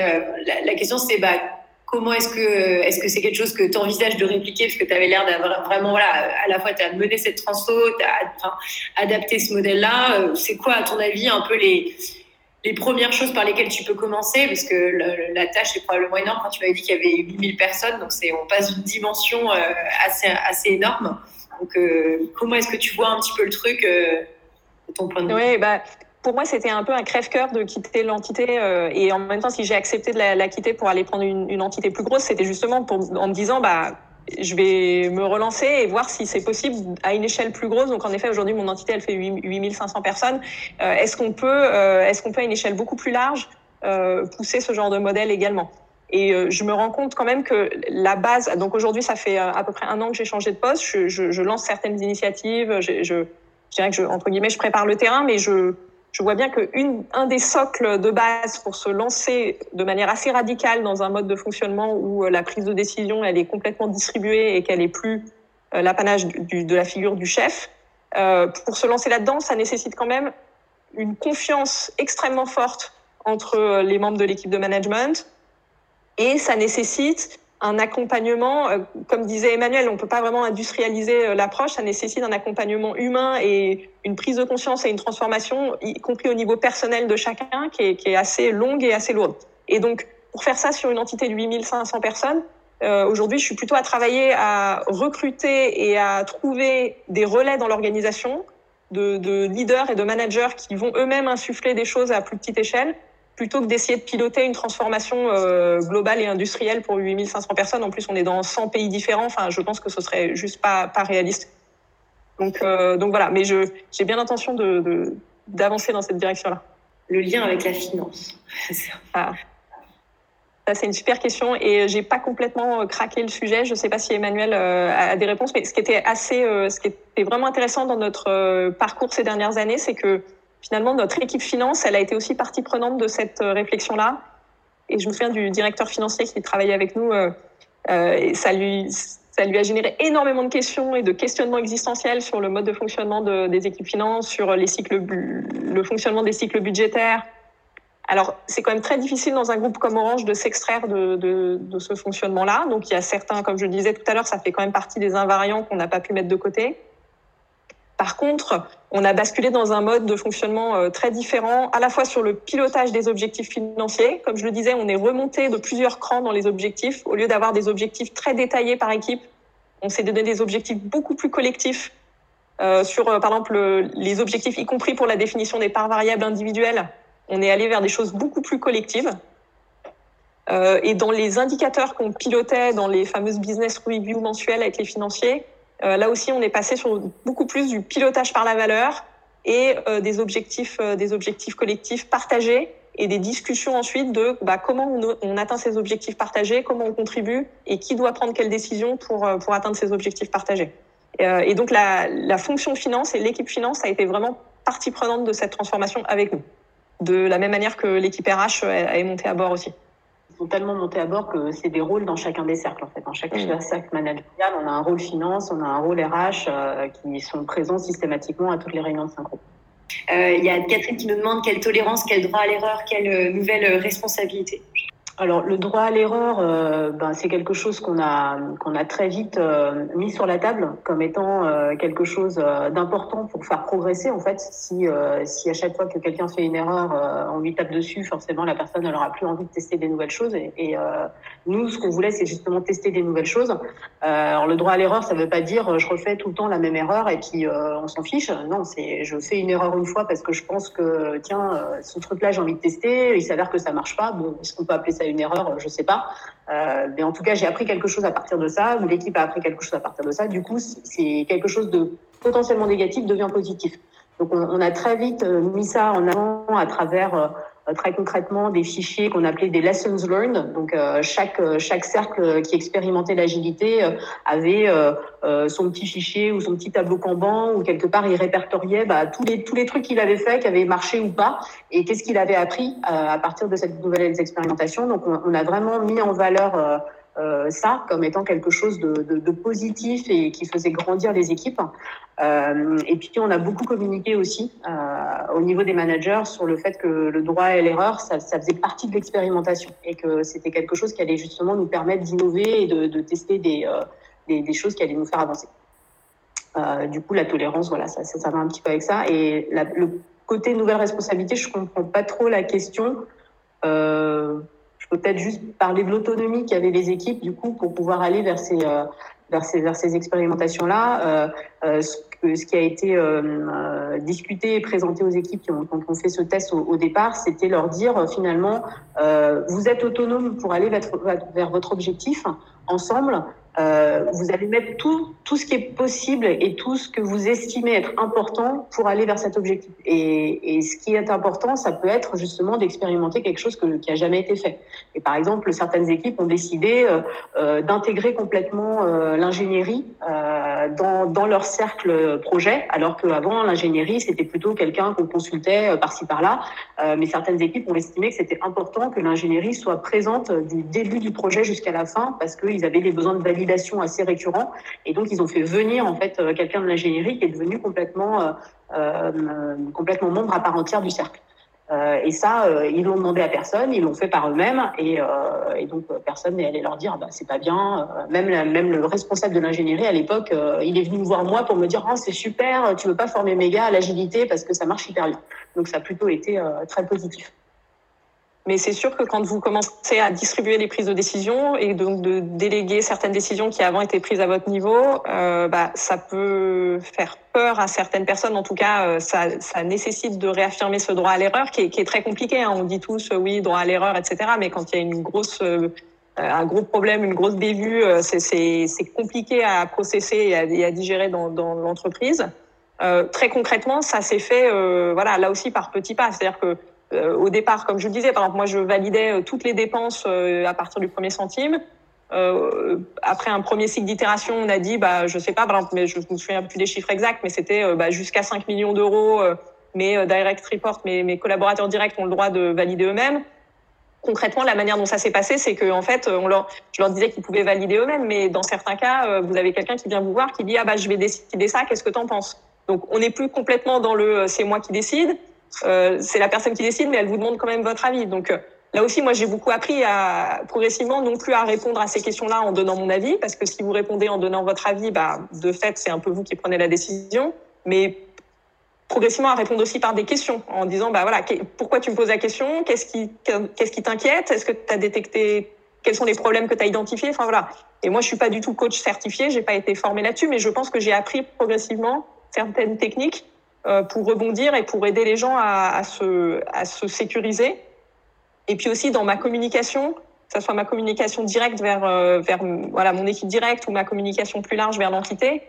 S4: la, question c'est bah comment est-ce que est-ce que c'est quelque chose que tu envisages de répliquer? Parce que tu avais l'air d'avoir vraiment voilà à la fois tu as mené cette transfo, tu adapté ce modèle là. C'est quoi à ton avis un peu les les premières choses par lesquelles tu peux commencer, parce que la tâche est probablement énorme. Quand tu m'avais dit qu'il y avait 8000 personnes, donc c'est, on passe d'une dimension euh, assez, assez énorme. Donc, euh, comment est-ce que tu vois un petit peu le truc euh, de ton point de vue?
S2: Oui, bah, pour moi, c'était un peu un crève-cœur de quitter l'entité. Et en même temps, si j'ai accepté de la, quitter pour aller prendre une, une entité plus grosse, c'était justement pour, en me disant, bah, je vais me relancer et voir si c'est possible à une échelle plus grosse. Donc en effet, aujourd'hui, mon entité, elle fait 8500 personnes. Euh, est-ce qu'on peut, euh, est-ce qu'on peut à une échelle beaucoup plus large euh, pousser ce genre de modèle également? Et je me rends compte quand même que la base. Donc aujourd'hui, ça fait à peu près un an que j'ai changé de poste. Je lance certaines initiatives. Je, je, je dirais que je, entre guillemets, je prépare le terrain, mais je je vois bien que un des socles de base pour se lancer de manière assez radicale dans un mode de fonctionnement où euh, la prise de décision elle est complètement distribuée et qu'elle est plus euh, l'apanage de la figure du chef, euh, pour se lancer là-dedans, ça nécessite quand même une confiance extrêmement forte entre les membres de l'équipe de management et ça nécessite un accompagnement, euh, comme disait Emmanuel, on peut pas vraiment industrialiser euh, l'approche, ça nécessite un accompagnement humain et une prise de conscience et une transformation, y compris au niveau personnel de chacun, qui est, qui est assez longue et assez lourde. Et donc, pour faire ça sur une entité de 8500 personnes, euh, aujourd'hui, je suis plutôt à travailler à recruter et à trouver des relais dans l'organisation de, de leaders et de managers qui vont eux-mêmes insuffler des choses à plus petite échelle plutôt que d'essayer de piloter une transformation euh, globale et industrielle pour 8500 personnes. En plus, on est dans 100 pays différents. Enfin, je pense que ce serait juste pas, pas réaliste. Donc, euh, donc voilà. Mais j'ai bien l'intention de, de, d'avancer dans cette direction-là.
S4: Le lien avec la finance.
S2: ah. Ça, c'est une super question et j'ai pas complètement craqué le sujet. Je sais pas si Emmanuel euh, a des réponses, mais ce qui était assez, euh, ce qui était vraiment intéressant dans notre euh, parcours ces dernières années, c'est que finalement, notre équipe finance, elle a été aussi partie prenante de cette euh, réflexion-là. Et je me souviens du directeur financier qui travaillait avec nous. Euh, euh, et ça lui, ça lui a généré énormément de questions et de questionnements existentiels sur le mode de fonctionnement de, des équipes finances, sur les cycles, le fonctionnement des cycles budgétaires. Alors, c'est quand même très difficile dans un groupe comme Orange de s'extraire de, de, ce fonctionnement-là. Donc, il y a certains, comme je le disais tout à l'heure, ça fait quand même partie des invariants qu'on n'a pas pu mettre de côté. Par contre, on a basculé dans un mode de fonctionnement euh, très différent, à la fois sur le pilotage des objectifs financiers. Comme je le disais, on est remonté de plusieurs crans dans les objectifs. Au lieu d'avoir des objectifs très détaillés par équipe, on s'est donné des objectifs beaucoup plus collectifs Euh, sur, euh, par exemple, les objectifs, y compris pour la définition des parts variables individuelles, on est allé vers des choses beaucoup plus collectives. Euh, et dans les indicateurs qu'on pilotait dans les fameuses business reviews mensuelles avec les financiers, euh, là aussi, on est passé sur beaucoup plus du pilotage par la valeur et euh, des objectifs, des objectifs collectifs partagés et des discussions ensuite de bah, comment on, on, atteint ces objectifs partagés, comment on contribue et qui doit prendre quelle décision pour, pour atteindre ces objectifs partagés. Euh, et donc la, la fonction finance et l'équipe finance a été vraiment partie prenante de cette transformation avec nous, de la même manière que l'équipe RH est montée à bord aussi
S3: sont tellement montés à bord que c'est des rôles dans chacun des cercles en fait. Dans chaque mmh. cercle managérial, on a un rôle finance, on a un rôle RH euh, qui sont présents systématiquement à toutes les réunions de synchro.
S4: Euh, il y a Catherine qui nous demande quelle tolérance, quel droit à l'erreur, quelle nouvelle responsabilité.
S3: Alors le droit à l'erreur, euh, ben, c'est quelque chose qu'on a qu'on a très vite euh, mis sur la table comme étant euh, quelque chose d'important pour faire progresser en fait. Si si à chaque fois que quelqu'un fait une erreur, on lui tape dessus, forcément la personne n'aura plus envie de tester des nouvelles choses. Et, nous, ce qu'on voulait, c'est justement tester des nouvelles choses. alors le droit à l'erreur, ça veut pas dire je refais tout le temps la même erreur et puis on s'en fiche. Non, c'est je fais une erreur une fois parce que je pense que tiens ce truc-là j'ai envie de tester. Il s'avère que ça marche pas. Bon, est-ce qu'on peut appeler ça une erreur, je sais pas. Euh, mais en tout cas, j'ai appris quelque chose à partir de ça, ou l'équipe a appris quelque chose à partir de ça. Du coup, c'est quelque chose de potentiellement négatif devient positif. Donc, on, a très vite euh, mis ça en avant à travers euh, euh, très concrètement des fichiers qu'on appelait des lessons learned. Donc euh, chaque euh, chaque cercle qui expérimentait l'agilité avait son petit fichier ou son petit tableau Kanban où quelque part il répertoriait bah, tous les tous les trucs qu'il avait fait, qui avaient marché ou pas, et qu'est-ce qu'il avait appris à partir de cette nouvelle expérimentation. Donc on, on a vraiment mis en valeur euh, ça comme étant quelque chose de, positif et qui faisait grandir les équipes. Euh, et puis on a beaucoup communiqué aussi euh, au niveau des managers sur le fait que le droit à l'erreur, ça, faisait partie de l'expérimentation et que c'était quelque chose qui allait justement nous permettre d'innover et de, tester des, choses qui allaient nous faire avancer. Du coup, la tolérance, voilà, ça, va un petit peu avec ça. Et le côté nouvelle responsabilité, je comprends pas trop la question. Peut-être juste parler de l'autonomie qu'avaient les équipes du coup pour pouvoir aller vers ces euh, vers ces vers ces expérimentations là. Euh, euh, ce, qui a été euh, euh, discuté et présenté aux équipes qui ont, quand on fait ce test au, au départ, c'était leur dire finalement vous êtes autonome pour aller vers, vers votre objectif ensemble. Euh, vous allez mettre tout, ce qui est possible et tout ce que vous estimez être important pour aller vers cet objectif. Et, ce qui est important, ça peut être justement d'expérimenter quelque chose qui a jamais été fait. Et par exemple, certaines équipes ont décidé euh, euh d'intégrer complètement l'ingénierie dans leur cercle projet, alors qu'avant, l'ingénierie, c'était plutôt quelqu'un qu'on consultait par-ci par-là. mais certaines équipes ont estimé que c'était important que l'ingénierie soit présente du début du projet jusqu'à la fin, parce qu'ils avaient des besoins de validation assez récurrent. Et donc, ils ont fait venir en fait euh, quelqu'un de l'ingénierie qui est devenu complètement, euh, euh, complètement membre à part entière du cercle. Et ça, ils l'ont demandé à personne, ils l'ont fait par eux-mêmes, et, donc personne n'est allé leur dire, bah, c'est pas bien. même, même le responsable de l'ingénierie à l'époque, il est venu me voir moi pour me dire, oh, c'est super, tu veux pas former mes gars à l'agilité parce que ça marche hyper bien. Donc ça a plutôt été très positif.
S2: Mais c'est sûr que quand vous commencez à distribuer les prises de décision et donc de déléguer certaines décisions qui avant étaient prises à votre niveau, euh, bah, ça peut faire peur à certaines personnes. En tout cas, euh, ça, nécessite de réaffirmer ce droit à l'erreur qui est, très compliqué. Hein. On dit tous euh, oui, droit à l'erreur, etc. Mais quand il y a une grosse, un gros problème, une grosse bévue, c'est compliqué à processer et à, digérer dans, dans l'entreprise. très concrètement, ça s'est fait, voilà, là aussi par petits pas. C'est-à-dire que euh, au départ, comme je le disais, par exemple, moi, je validais euh, toutes les dépenses euh, à partir du premier centime. Euh, après un premier cycle d'itération, on a dit, bah, je sais pas, par exemple, mais je me souviens plus des chiffres exacts, mais c'était bah, jusqu'à 5 millions d'euros. mes direct report, mes, mes collaborateurs directs ont le droit de valider eux-mêmes. Concrètement, la manière dont ça s'est passé, c'est que en fait, on leur, je leur disais qu'ils pouvaient valider eux-mêmes, mais dans certains cas, vous avez quelqu'un qui vient vous voir, qui dit, ah bah, je vais décider ça, qu'est-ce que tu en penses? Donc, on n'est plus complètement dans le, c'est moi qui décide euh, c'est la personne qui décide, mais elle vous demande quand même votre avis. Donc euh, là aussi, moi, j'ai beaucoup appris progressivement non plus à répondre à ces questions-là en donnant mon avis, parce que si vous répondez en donnant votre avis, bah, de fait, c'est un peu vous qui prenez la décision, mais progressivement à répondre aussi par des questions, en disant, bah voilà, pourquoi tu me poses la question, qu'est-ce qui, qu'est-ce qui t'inquiète, est-ce que tu as détecté quels sont les problèmes que tu as identifiés, enfin voilà. Et moi, je suis pas du tout coach certifié, j'ai pas été formée là-dessus, mais je pense que j'ai appris progressivement certaines techniques pour rebondir et pour aider les gens à, se, à se sécuriser. Et puis aussi dans ma communication, que ce soit ma communication directe vers, vers voilà, mon équipe directe ou ma communication plus large vers l'entité,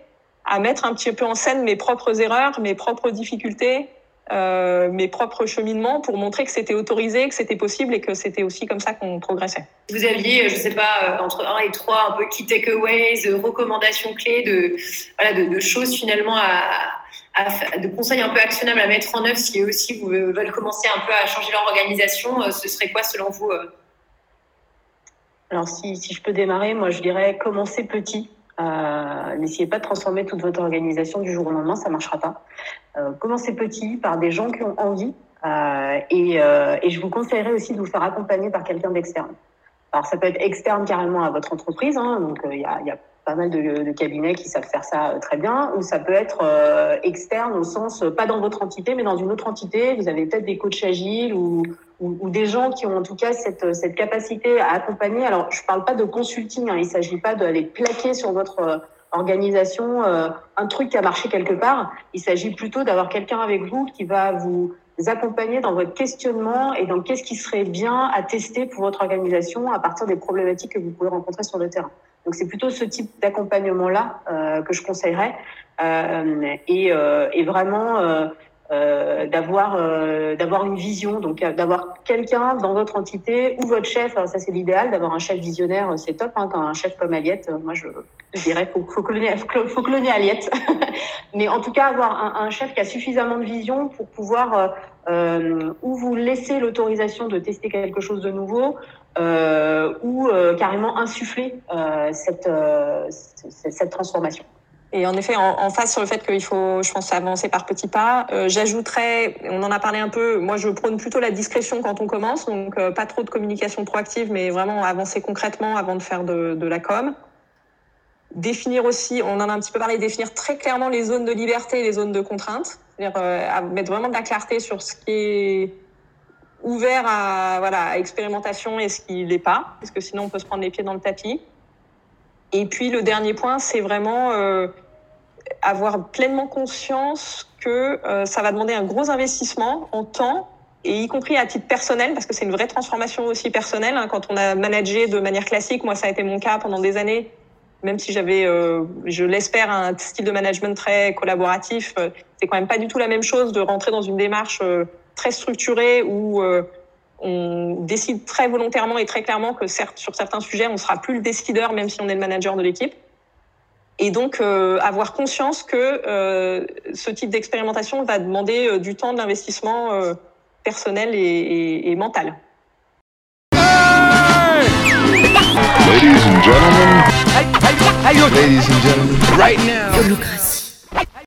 S2: à mettre un petit peu en scène mes propres erreurs, mes propres difficultés, euh, mes propres cheminements pour montrer que c'était autorisé, que c'était possible et que c'était aussi comme ça qu'on progressait.
S4: Vous aviez, je sais pas, euh, entre 1 et 3, un peu key takeaways, euh, recommandations clés de, voilà, de choses finalement à, de conseils un peu actionnables à mettre en œuvre si eux aussi vous veulent commencer un peu à changer leur organisation, ce serait quoi selon vous
S3: Alors si, si je peux démarrer, moi je dirais commencer petit. Euh, N'essayez pas de transformer toute votre organisation du jour au lendemain, ça marchera pas. Euh, commencez petit par des gens qui ont envie euh, et, euh, et, je vous conseillerais aussi de vous faire accompagner par quelqu'un d'externe. Alors ça peut être externe carrément à votre entreprise, hein, donc euh, il y a, y, a, pas mal de, cabinets qui savent faire ça très bien, ou ça peut être externe au sens pas dans votre entité mais dans une autre entité. Vous avez peut-être des coachs agiles ou des gens qui ont en tout cas cette, capacité à accompagner. Alors, je ne parle pas de consulting, hein, il ne s'agit pas d'aller plaquer sur votre euh, organisation euh, un truc qui a marché quelque part. Il s'agit plutôt d'avoir quelqu'un avec vous qui va vous accompagner dans votre questionnement et dans qu'est-ce qui serait bien à tester pour votre organisation à partir des problématiques que vous pouvez rencontrer sur le terrain. Donc c'est plutôt ce type d'accompagnement-là euh, que je conseillerais euh, et, euh, et, vraiment euh, d'avoir euh, d'avoir une vision, donc euh, d'avoir quelqu'un dans votre entité ou votre chef. Alors ça c'est l'idéal, d'avoir un chef visionnaire, c'est top. Hein, quand un chef comme Aliette, moi je, dirais faut faut cloner faut cloner Aliette. Mais en tout cas avoir un, un, chef qui a suffisamment de vision pour pouvoir euh, ou vous laisser l'autorisation de tester quelque chose de nouveau, euh, ou euh, carrément insuffler cette, cette transformation.
S2: Et en effet, en, en, face sur le fait qu'il faut, je pense, avancer par petits pas. Euh, J'ajouterais, on en a parlé un peu, moi je prône plutôt la discrétion quand on commence, donc euh, pas trop de communication proactive, mais vraiment avancer concrètement avant de faire de, de la com. Définir aussi, on en a un petit peu parlé, définir très clairement les zones de liberté et les zones de contrainte, c'est-à-dire euh, mettre vraiment de la clarté sur ce qui est ouvert à, voilà, à expérimentation et ce qui l'est pas, parce que sinon on peut se prendre les pieds dans le tapis. Et puis le dernier point, c'est vraiment euh, avoir pleinement conscience que euh, ça va demander un gros investissement en temps et y compris à titre personnel parce que c'est une vraie transformation aussi personnelle. Hein, quand on a managé de manière classique, moi ça a été mon cas pendant des années, même si j'avais, euh, je l'espère, un style de management très collaboratif, euh, c'est quand même pas du tout la même chose de rentrer dans une démarche euh, très structurée où on décide très volontairement et très clairement que certes, sur certains sujets, on sera plus le décideur, même si on est le manager de l'équipe. Et donc, euh, avoir conscience que euh, ce type d'expérimentation va demander euh, du temps, de l'investissement euh, personnel et, et, et mental.
S1: Ladies and gentlemen, Ladies and gentlemen, right now.